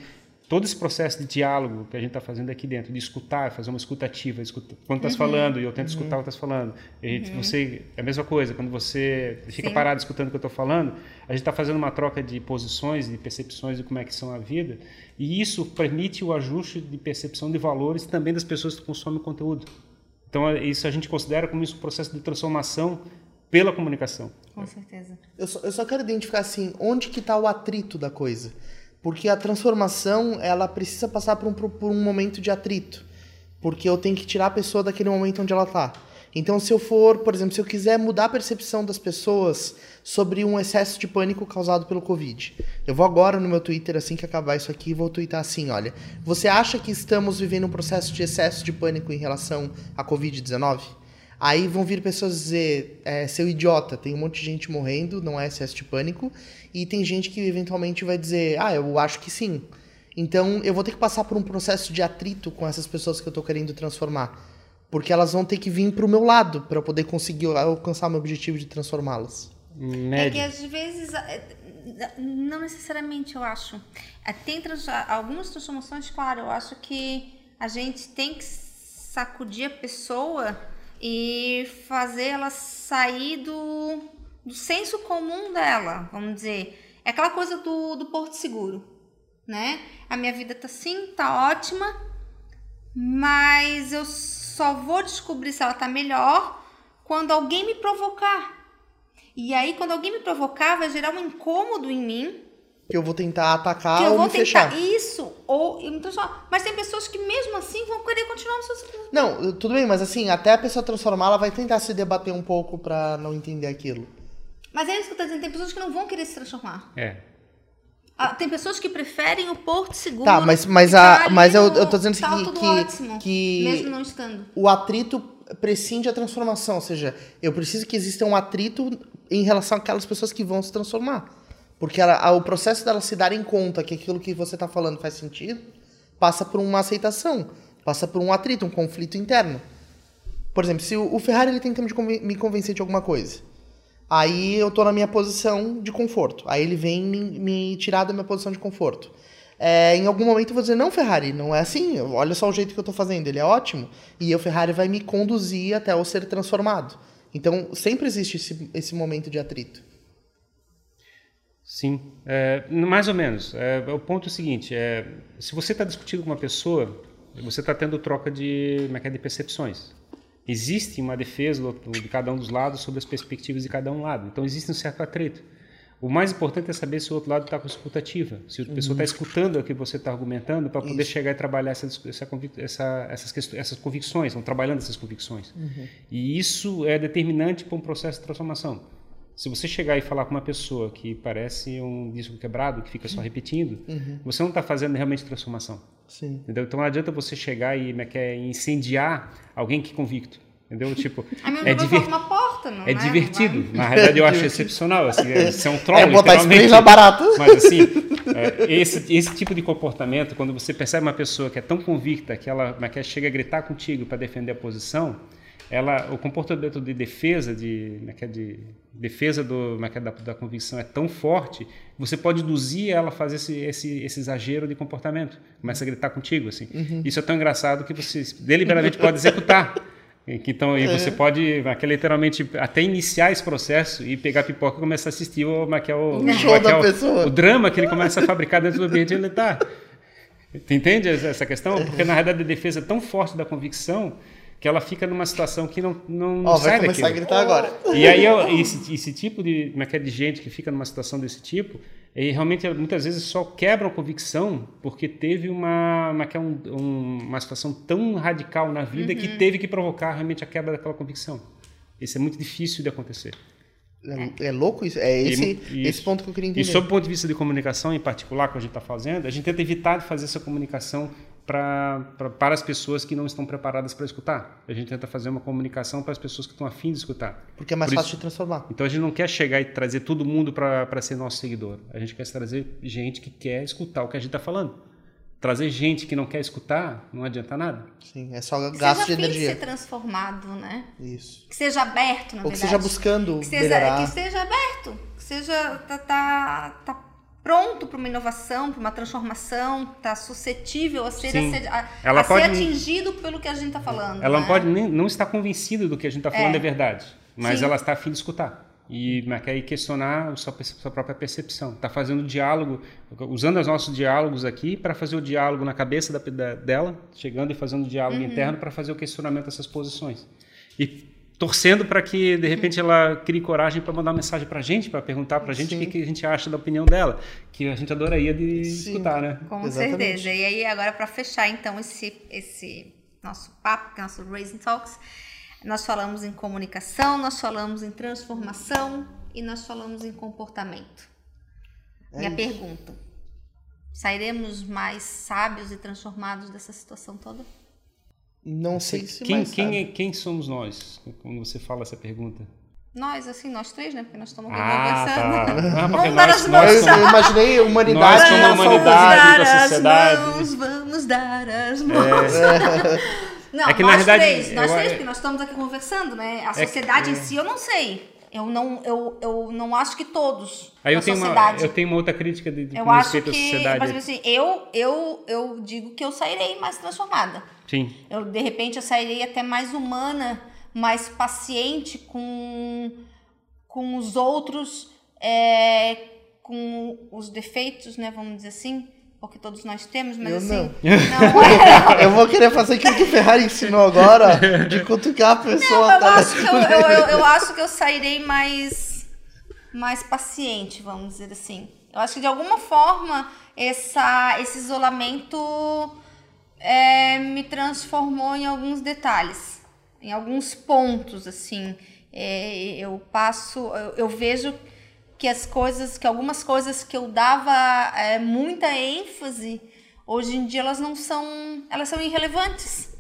todo esse processo de diálogo que a gente está fazendo aqui dentro, de escutar, fazer uma escuta ativa, escuta, quando estás falando e eu tento escutar o que estás falando, e você é a mesma coisa, quando você fica Sim. parado escutando o que eu estou falando, a gente está fazendo uma troca de posições, de percepções de como é que são a vida, e isso permite o ajuste de percepção de valores também das pessoas que consomem conteúdo. Então, é- isso a gente considera como isso um processo de transformação pela comunicação. Com certeza. Eu só, eu só quero identificar assim, onde que tá o atrito da coisa. Porque a transformação, ela precisa passar por um, por um momento de atrito. Porque eu tenho que tirar a pessoa daquele momento onde ela tá. Então, se eu for, por exemplo, se eu quiser mudar a percepção das pessoas sobre um excesso de pânico causado pelo Covid, eu vou agora no meu Twitter, assim que acabar isso aqui, vou twittar assim: olha, você acha que estamos vivendo um processo de excesso de pânico em relação à Covid-19? Aí vão vir pessoas dizer, é, seu idiota, tem um monte de gente morrendo, não é excesso de pânico. E tem gente que eventualmente vai dizer, ah, eu acho que sim. Então eu vou ter que passar por um processo de atrito com essas pessoas que eu tô querendo transformar. Porque elas vão ter que vir pro meu lado para eu poder conseguir alcançar meu objetivo de transformá-las. É que às vezes, é, não necessariamente eu acho. É, tem trans, algumas transformações, claro, eu acho que a gente tem que sacudir a pessoa e fazer ela sair do, do senso comum dela, vamos dizer. É aquela coisa do, do porto seguro, né? A minha vida tá assim, tá ótima, mas eu só vou descobrir se ela tá melhor quando alguém me provocar. E aí, quando alguém me provocar, vai gerar um incômodo em mim. Que eu vou tentar atacar que eu ou vou me tentar fechar. Isso, ou eu me transformar. Mas tem pessoas que mesmo assim vão querer continuar no seu Não, tudo bem, mas assim, até a pessoa transformar, ela vai tentar se debater um pouco pra não entender aquilo. Mas é isso que eu tô dizendo, tem pessoas que não vão querer se transformar. É. Ah, tem pessoas que preferem o Porto Seguro. Tá, mas, mas, a, mas eu, eu tô dizendo que, que, ótimo, que mesmo não estando. o atrito prescinde a transformação, ou seja, eu preciso que exista um atrito em relação àquelas pessoas que vão se transformar. Porque ela, o processo delas se darem conta que aquilo que você está falando faz sentido, passa por uma aceitação, passa por um atrito, um conflito interno. Por exemplo, se o Ferrari ele tenta me convencer de alguma coisa, Aí eu tô na minha posição de conforto. Aí ele vem me, me tirar da minha posição de conforto. É, em algum momento eu vou dizer, não, Ferrari, não é assim. Olha só o jeito que eu tô fazendo, ele é ótimo. E o Ferrari vai me conduzir até eu ser transformado. Então, sempre existe esse, esse momento de atrito. Sim, é, mais ou menos. É, o ponto é o seguinte: é, se você está discutindo com uma pessoa, você está tendo troca de, é é, de percepções existe uma defesa de cada um dos lados sobre as perspectivas de cada um lado. Então existe um certo atrito. O mais importante é saber se o outro lado está com escutativa, se a pessoa está uhum. escutando o que você está argumentando para poder Isso. chegar e trabalhar essa, essa, essa, essas, essas convicções, estão trabalhando essas convicções. Uhum. E isso é determinante para um processo de transformação. Se você chegar e falar com uma pessoa que parece um disco quebrado, que fica só repetindo, uhum. você não está fazendo realmente transformação. Sim. Entendeu? Então não adianta você chegar e é quer incendiar alguém que é convicto. Entendeu? Tipo, [laughs] é, diver... uma porta, não é, é divertido. Na realidade, eu acho [laughs] excepcional. Assim, é, isso é um troll, é botar spray na barata. Mas assim, é, esse, esse tipo de comportamento, quando você percebe uma pessoa que é tão convicta que ela que chega a gritar contigo para defender a posição, ela, o comportamento de defesa, de, é de defesa do, é da, da, convicção é tão forte, você pode induzir ela a fazer esse, esse, esse exagero de comportamento, começa a gritar contigo, assim. Uhum. Isso é tão engraçado que você deliberadamente pode executar. Então, e você é. pode, literalmente, até iniciar esse processo e pegar pipoca e começar a assistir o, que é o, o show da o, pessoa. o drama que ele começa a fabricar dentro do ambiente onde ele está. Entende essa questão? Porque, na realidade, a defesa é tão forte da convicção que ela fica numa situação que não, não, oh, sai vai começar daquilo. a gritar agora. E aí eu, esse, esse, tipo de, é é, de gente que fica numa situação desse tipo, e realmente muitas vezes só quebram a convicção porque teve uma, uma, um, uma situação tão radical na vida uhum. que teve que provocar realmente a quebra daquela convicção. Isso é muito difícil de acontecer. É, é louco isso? É esse, e, esse ponto que eu queria entender. E sob o ponto de vista de comunicação em particular que a gente está fazendo, a gente tenta evitar de fazer essa comunicação pra, pra, para as pessoas que não estão preparadas para escutar. A gente tenta fazer uma comunicação para as pessoas que estão afim de escutar. Porque é mais Por fácil isso, de transformar. Então a gente não quer chegar e trazer todo mundo para ser nosso seguidor. A gente quer trazer gente que quer escutar o que a gente está falando. Trazer gente que não quer escutar não adianta nada. Sim, é só gasto de energia. Que seja transformado, né? Isso. Que seja aberto, na Ou verdade. que seja buscando que seja, que seja aberto. Que seja tá, tá, tá pronto para uma inovação, para uma transformação, está suscetível a ser, a, a, a pode, ser atingido pelo que a gente está falando. Ela né? pode nem, não estar convencida do que a gente está falando é, é verdade, mas Sim. ela está afim de escutar e quer questionar a sua, sua própria percepção. Está fazendo diálogo, usando os nossos diálogos aqui para fazer o diálogo na cabeça da, da, dela, chegando e fazendo o diálogo uhum. interno para fazer o questionamento dessas posições. E torcendo para que de repente ela crie coragem para mandar uma mensagem para a gente, para perguntar para a gente o que, que, a gente acha da opinião dela, que a gente adoraria de Sim, escutar, né? Com Exatamente. certeza. E aí agora para fechar então esse esse nosso papo, é nosso Raising Talks, nós falamos em comunicação, nós falamos em transformação e nós falamos em comportamento. É Minha isso. pergunta: sairemos mais sábios e transformados dessa situação toda? Não sei se Quem, mais quem, é, quem somos nós? Quando você fala essa pergunta. Nós, assim, nós três, né? Porque nós estamos aqui Ah, tá. conversando. [laughs] Ah, porque Vamos dar nós, as nós Eu, mãos. eu imaginei a humanidade. Nós como a humanidade. Vamos da dar sociedade. as mãos, vamos dar as mãos. Não, É que, nós na verdade, três, nós eu- três, porque nós estamos aqui conversando, né? A É que- sociedade é. em si, eu não sei. Eu não, eu, eu não acho que todos Aí eu tenho, uma, sociedade. eu tenho uma outra crítica de, de eu acho que, à sociedade. por exemplo, assim, eu, eu, eu digo que eu sairei mais transformada. Sim. Eu, de repente, eu sairei até mais humana, mais paciente com, com os outros, é, com os defeitos, né? Vamos dizer assim. Porque todos nós temos, mas Eu assim. não. não é. [laughs] Eu vou querer fazer aquilo que o Ferrari ensinou agora, de cutucar a pessoa. Eu tá? acho, que eu, eu, eu- eu acho que eu sairei mais, mais paciente, vamos dizer assim. Eu acho que de alguma forma essa, esse isolamento é, me transformou em alguns detalhes, em alguns pontos, assim. É, eu passo, eu, eu vejo que as coisas, que algumas coisas que eu dava é, muita ênfase, hoje em dia elas não são, elas são irrelevantes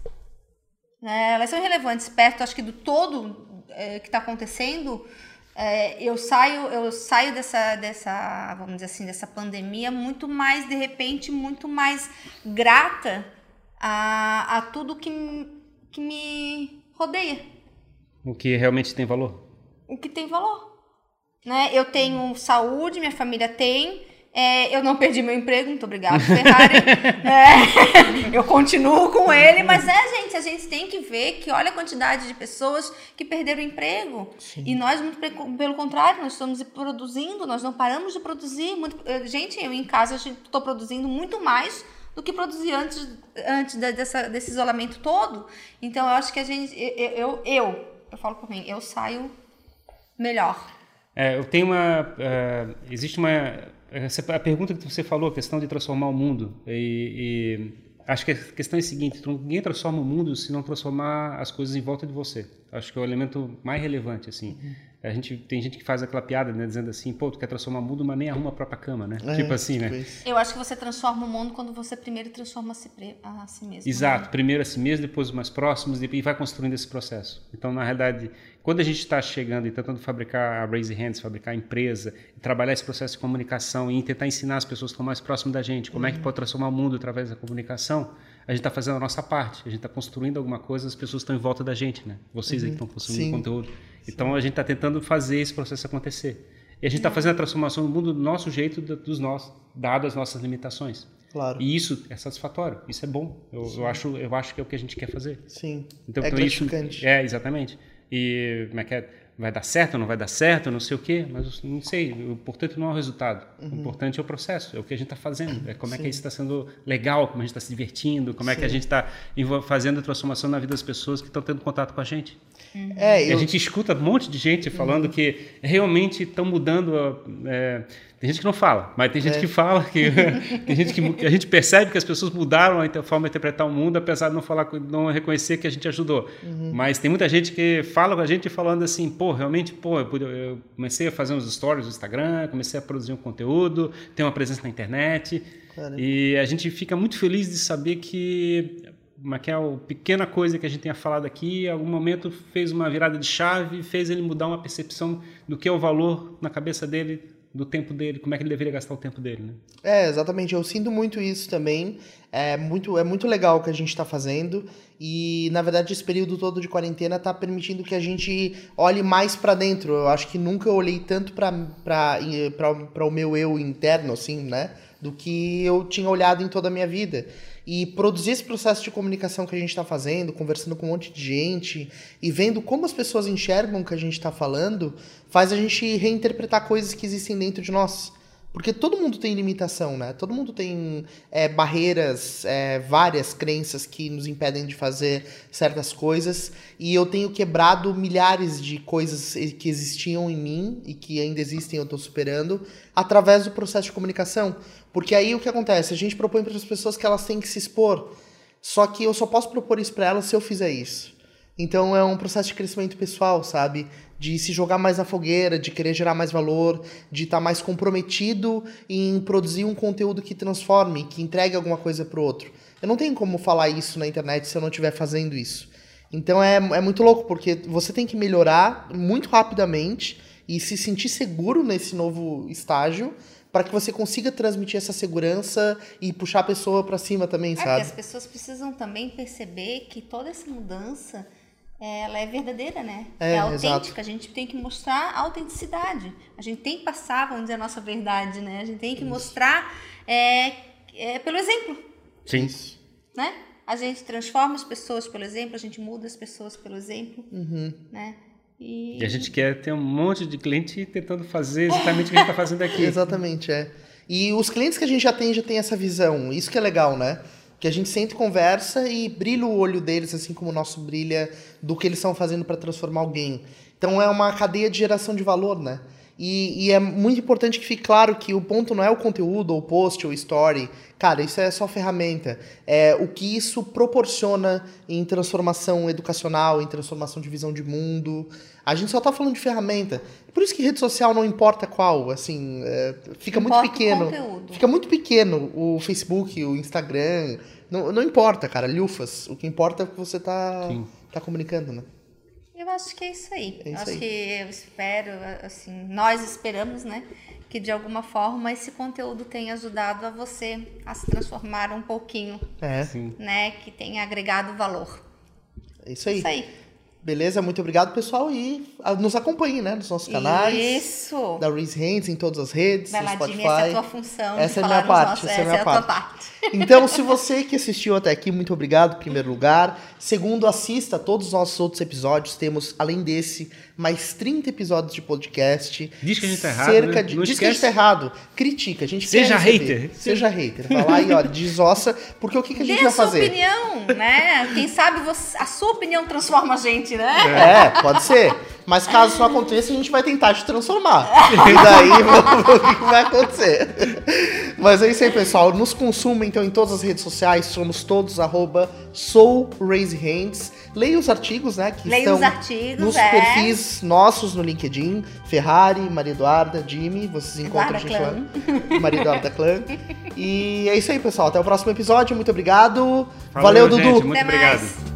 né, elas são irrelevantes perto, acho que do todo é, que está acontecendo. É, eu saio, eu saio dessa, dessa, vamos dizer assim, dessa pandemia muito mais, de repente, muito mais grata a, a tudo que, que me rodeia, O que realmente tem valor. o que tem valor. Né? Eu tenho saúde, minha família tem. é, eu não perdi meu emprego, muito obrigada, [laughs] Ferrari. É, [laughs] eu continuo com ele, mas é, gente, a gente tem que ver que olha a quantidade de pessoas que perderam o emprego. E nós, muito pe- pelo contrário, nós estamos produzindo, nós não paramos de produzir. Muito, eh, gente, eu em casa estou produzindo muito mais do que produzia antes, antes dessa, desse isolamento todo. Então, eu acho que a gente, eu, eu, eu, eu falo por mim, eu saio melhor. É, eu tenho uma. é, existe uma. essa- a pergunta que você falou, a questão de transformar o mundo. E, e acho que a questão é a seguinte: ninguém transforma o mundo se não transformar as coisas em volta de você. Acho que é o elemento mais relevante. assim. A gente, tem gente que faz aquela piada, né, dizendo assim: pô, tu quer transformar o mundo, mas nem arruma a própria cama, né? É, tipo assim, né? isso. Eu acho que você transforma o mundo quando você primeiro transforma a si, a si mesmo. Exato, primeiro a si mesmo, depois os mais próximos, e vai construindo esse processo. Então, na realidade, quando a gente está chegando e tentando fabricar a Raise Hands, fabricar a empresa, trabalhar esse processo de comunicação e tentar ensinar as pessoas que estão mais próximas da gente como é que pode transformar o mundo através da comunicação, a gente está fazendo a nossa parte, a gente está construindo alguma coisa, as pessoas estão em volta da gente, né? Vocês aí que estão consumindo Sim. conteúdo. Então, a gente está tentando fazer esse processo acontecer. E a gente está fazendo a transformação do mundo do nosso jeito, dos nossos, dado as nossas limitações. Claro. E isso é satisfatório, isso é bom. Eu, eu acho, eu acho que é o que a gente quer fazer. Sim. Então, é então isso gratificante. é exatamente. E como é que é? Vai dar certo, não vai dar certo, não sei o quê, mas não sei. O importante não é o resultado. O importante é o processo, é o que a gente está fazendo, é como é que isso está sendo legal, como a gente está se divertindo, como é que a gente está fazendo a transformação na vida das pessoas que estão tendo contato com a gente. É, E eu, a gente escuta um monte de gente falando que realmente estão mudando. a- é, tem gente que não fala, mas tem gente É. que fala que [laughs] tem gente que a gente percebe que as pessoas mudaram a forma de interpretar o mundo, apesar de não falar, não reconhecer que a gente ajudou. Uhum. Mas tem muita gente que fala com a gente falando assim, pô, realmente, pô, eu, comecei a fazer uns stories no Instagram, comecei a produzir um conteúdo, tenho uma presença na internet. Cara. E a gente fica muito feliz de saber que uma que é a pequena coisa que a gente tenha falado aqui, em algum momento fez uma virada de chave, fez ele mudar uma percepção do que é o valor na cabeça dele, do tempo dele, como é que ele deveria gastar o tempo dele, né? É, exatamente. Eu sinto muito isso também. É muito, é muito legal o que a gente está fazendo. E, na verdade, esse período todo de quarentena está permitindo que a gente olhe mais para dentro. Eu acho que nunca olhei tanto para o meu eu interno, assim, né? Do que eu tinha olhado em toda a minha vida. E produzir esse processo de comunicação que a gente está fazendo, conversando com um monte de gente e vendo como as pessoas enxergam o que a gente está falando, faz a gente reinterpretar coisas que existem dentro de nós. Porque todo mundo tem limitação, né? Todo mundo tem é, barreiras, é, várias crenças que nos impedem de fazer certas coisas. E eu tenho quebrado milhares de coisas que existiam em mim e que ainda existem, eu estou superando, através do processo de comunicação. Porque aí o que acontece? A gente propõe para as pessoas que elas têm que se expor. Só que eu só posso propor isso para elas se eu fizer isso. Então é um processo de crescimento pessoal, sabe? De se jogar mais na fogueira, de querer gerar mais valor, de estar mais comprometido em produzir um conteúdo que transforme, que entregue alguma coisa pro outro. Eu não tenho como falar isso na internet se eu não estiver fazendo isso. Então é, é muito louco, porque você tem que melhorar muito rapidamente e se sentir seguro nesse novo estágio para que você consiga transmitir essa segurança e puxar a pessoa para cima também, É, sabe? as pessoas precisam também perceber que toda essa mudança é, ela é verdadeira, né? É, autêntica. exato. A gente tem que mostrar a autenticidade. A gente tem que passar, vamos dizer, a nossa verdade, né? A gente tem que mostrar é, é, pelo exemplo, Sim. né? A gente transforma as pessoas pelo exemplo, a gente muda as pessoas pelo exemplo, Uhum. né? E, E a gente quer ter um monte de cliente tentando fazer exatamente o que a gente está fazendo aqui. [laughs] Exatamente, é. E os clientes que a gente atende já tem essa visão. Isso que é legal, né? Que a gente senta e conversa e brilha o olho deles, assim como o nosso brilha do que eles estão fazendo para transformar alguém. Então é uma cadeia de geração de valor, né? E, e é muito importante que fique claro que o ponto não é o conteúdo, ou o post, ou story. Cara, isso é só ferramenta. É o que isso proporciona em transformação educacional, em transformação de visão de mundo. A gente só tá falando de ferramenta. Por isso que rede social não importa qual, assim, é, fica muito Importa o pequeno. conteúdo. Fica muito pequeno o Facebook, o Instagram. Não, não importa, cara, lufas. O que importa é o que você tá, Sim. tá comunicando, né? Eu acho que é isso aí. É isso acho aí. que eu espero, assim, nós esperamos, né, que de alguma forma esse conteúdo tenha ajudado a você a se transformar um pouquinho, É, Sim. né, que tenha agregado valor. é isso aí. Isso aí. Beleza? Muito obrigado, pessoal. E ah, nos acompanhem, né? Nos nossos canais. Isso. Da Reese Hands em todas as redes, Vai no lá, Spotify. Jimmy, essa é a tua função. Essa é a minha parte, nossos- essa é a minha a tua parte. parte. [laughs] Então, se você que assistiu até aqui, muito obrigado, em primeiro lugar. Segundo, assista a todos os nossos outros episódios. Temos, além desse, mais 30 episódios de podcast. Diz que a gente tá errado, Cerca né? de... Diz que a gente tá errado. Critica. A gente Seja hater. Seja hater. Vai lá e, ó, desossa. Porque o que, que a gente Dê vai a sua fazer? opinião, né? Quem sabe você- a sua opinião transforma a gente, né? É, pode ser. Mas caso isso aconteça, a gente vai tentar te transformar. E daí [laughs] vamos ver o que vai acontecer. Mas é isso aí, pessoal. Nos consuma então em todas as redes sociais. Somos todos arroba soulraisehands. Leia os artigos, né? Que Leia estão os artigos, nos é. perfis nossos no LinkedIn. Ferrari, Maria Eduarda, Jimmy. Vocês encontram a Eduarda gente lá. [laughs] Maria Eduarda Clã. E é isso aí, pessoal. Até o próximo episódio. Muito obrigado. Falou, Valeu, gente, Dudu. Muito Até obrigado. mais.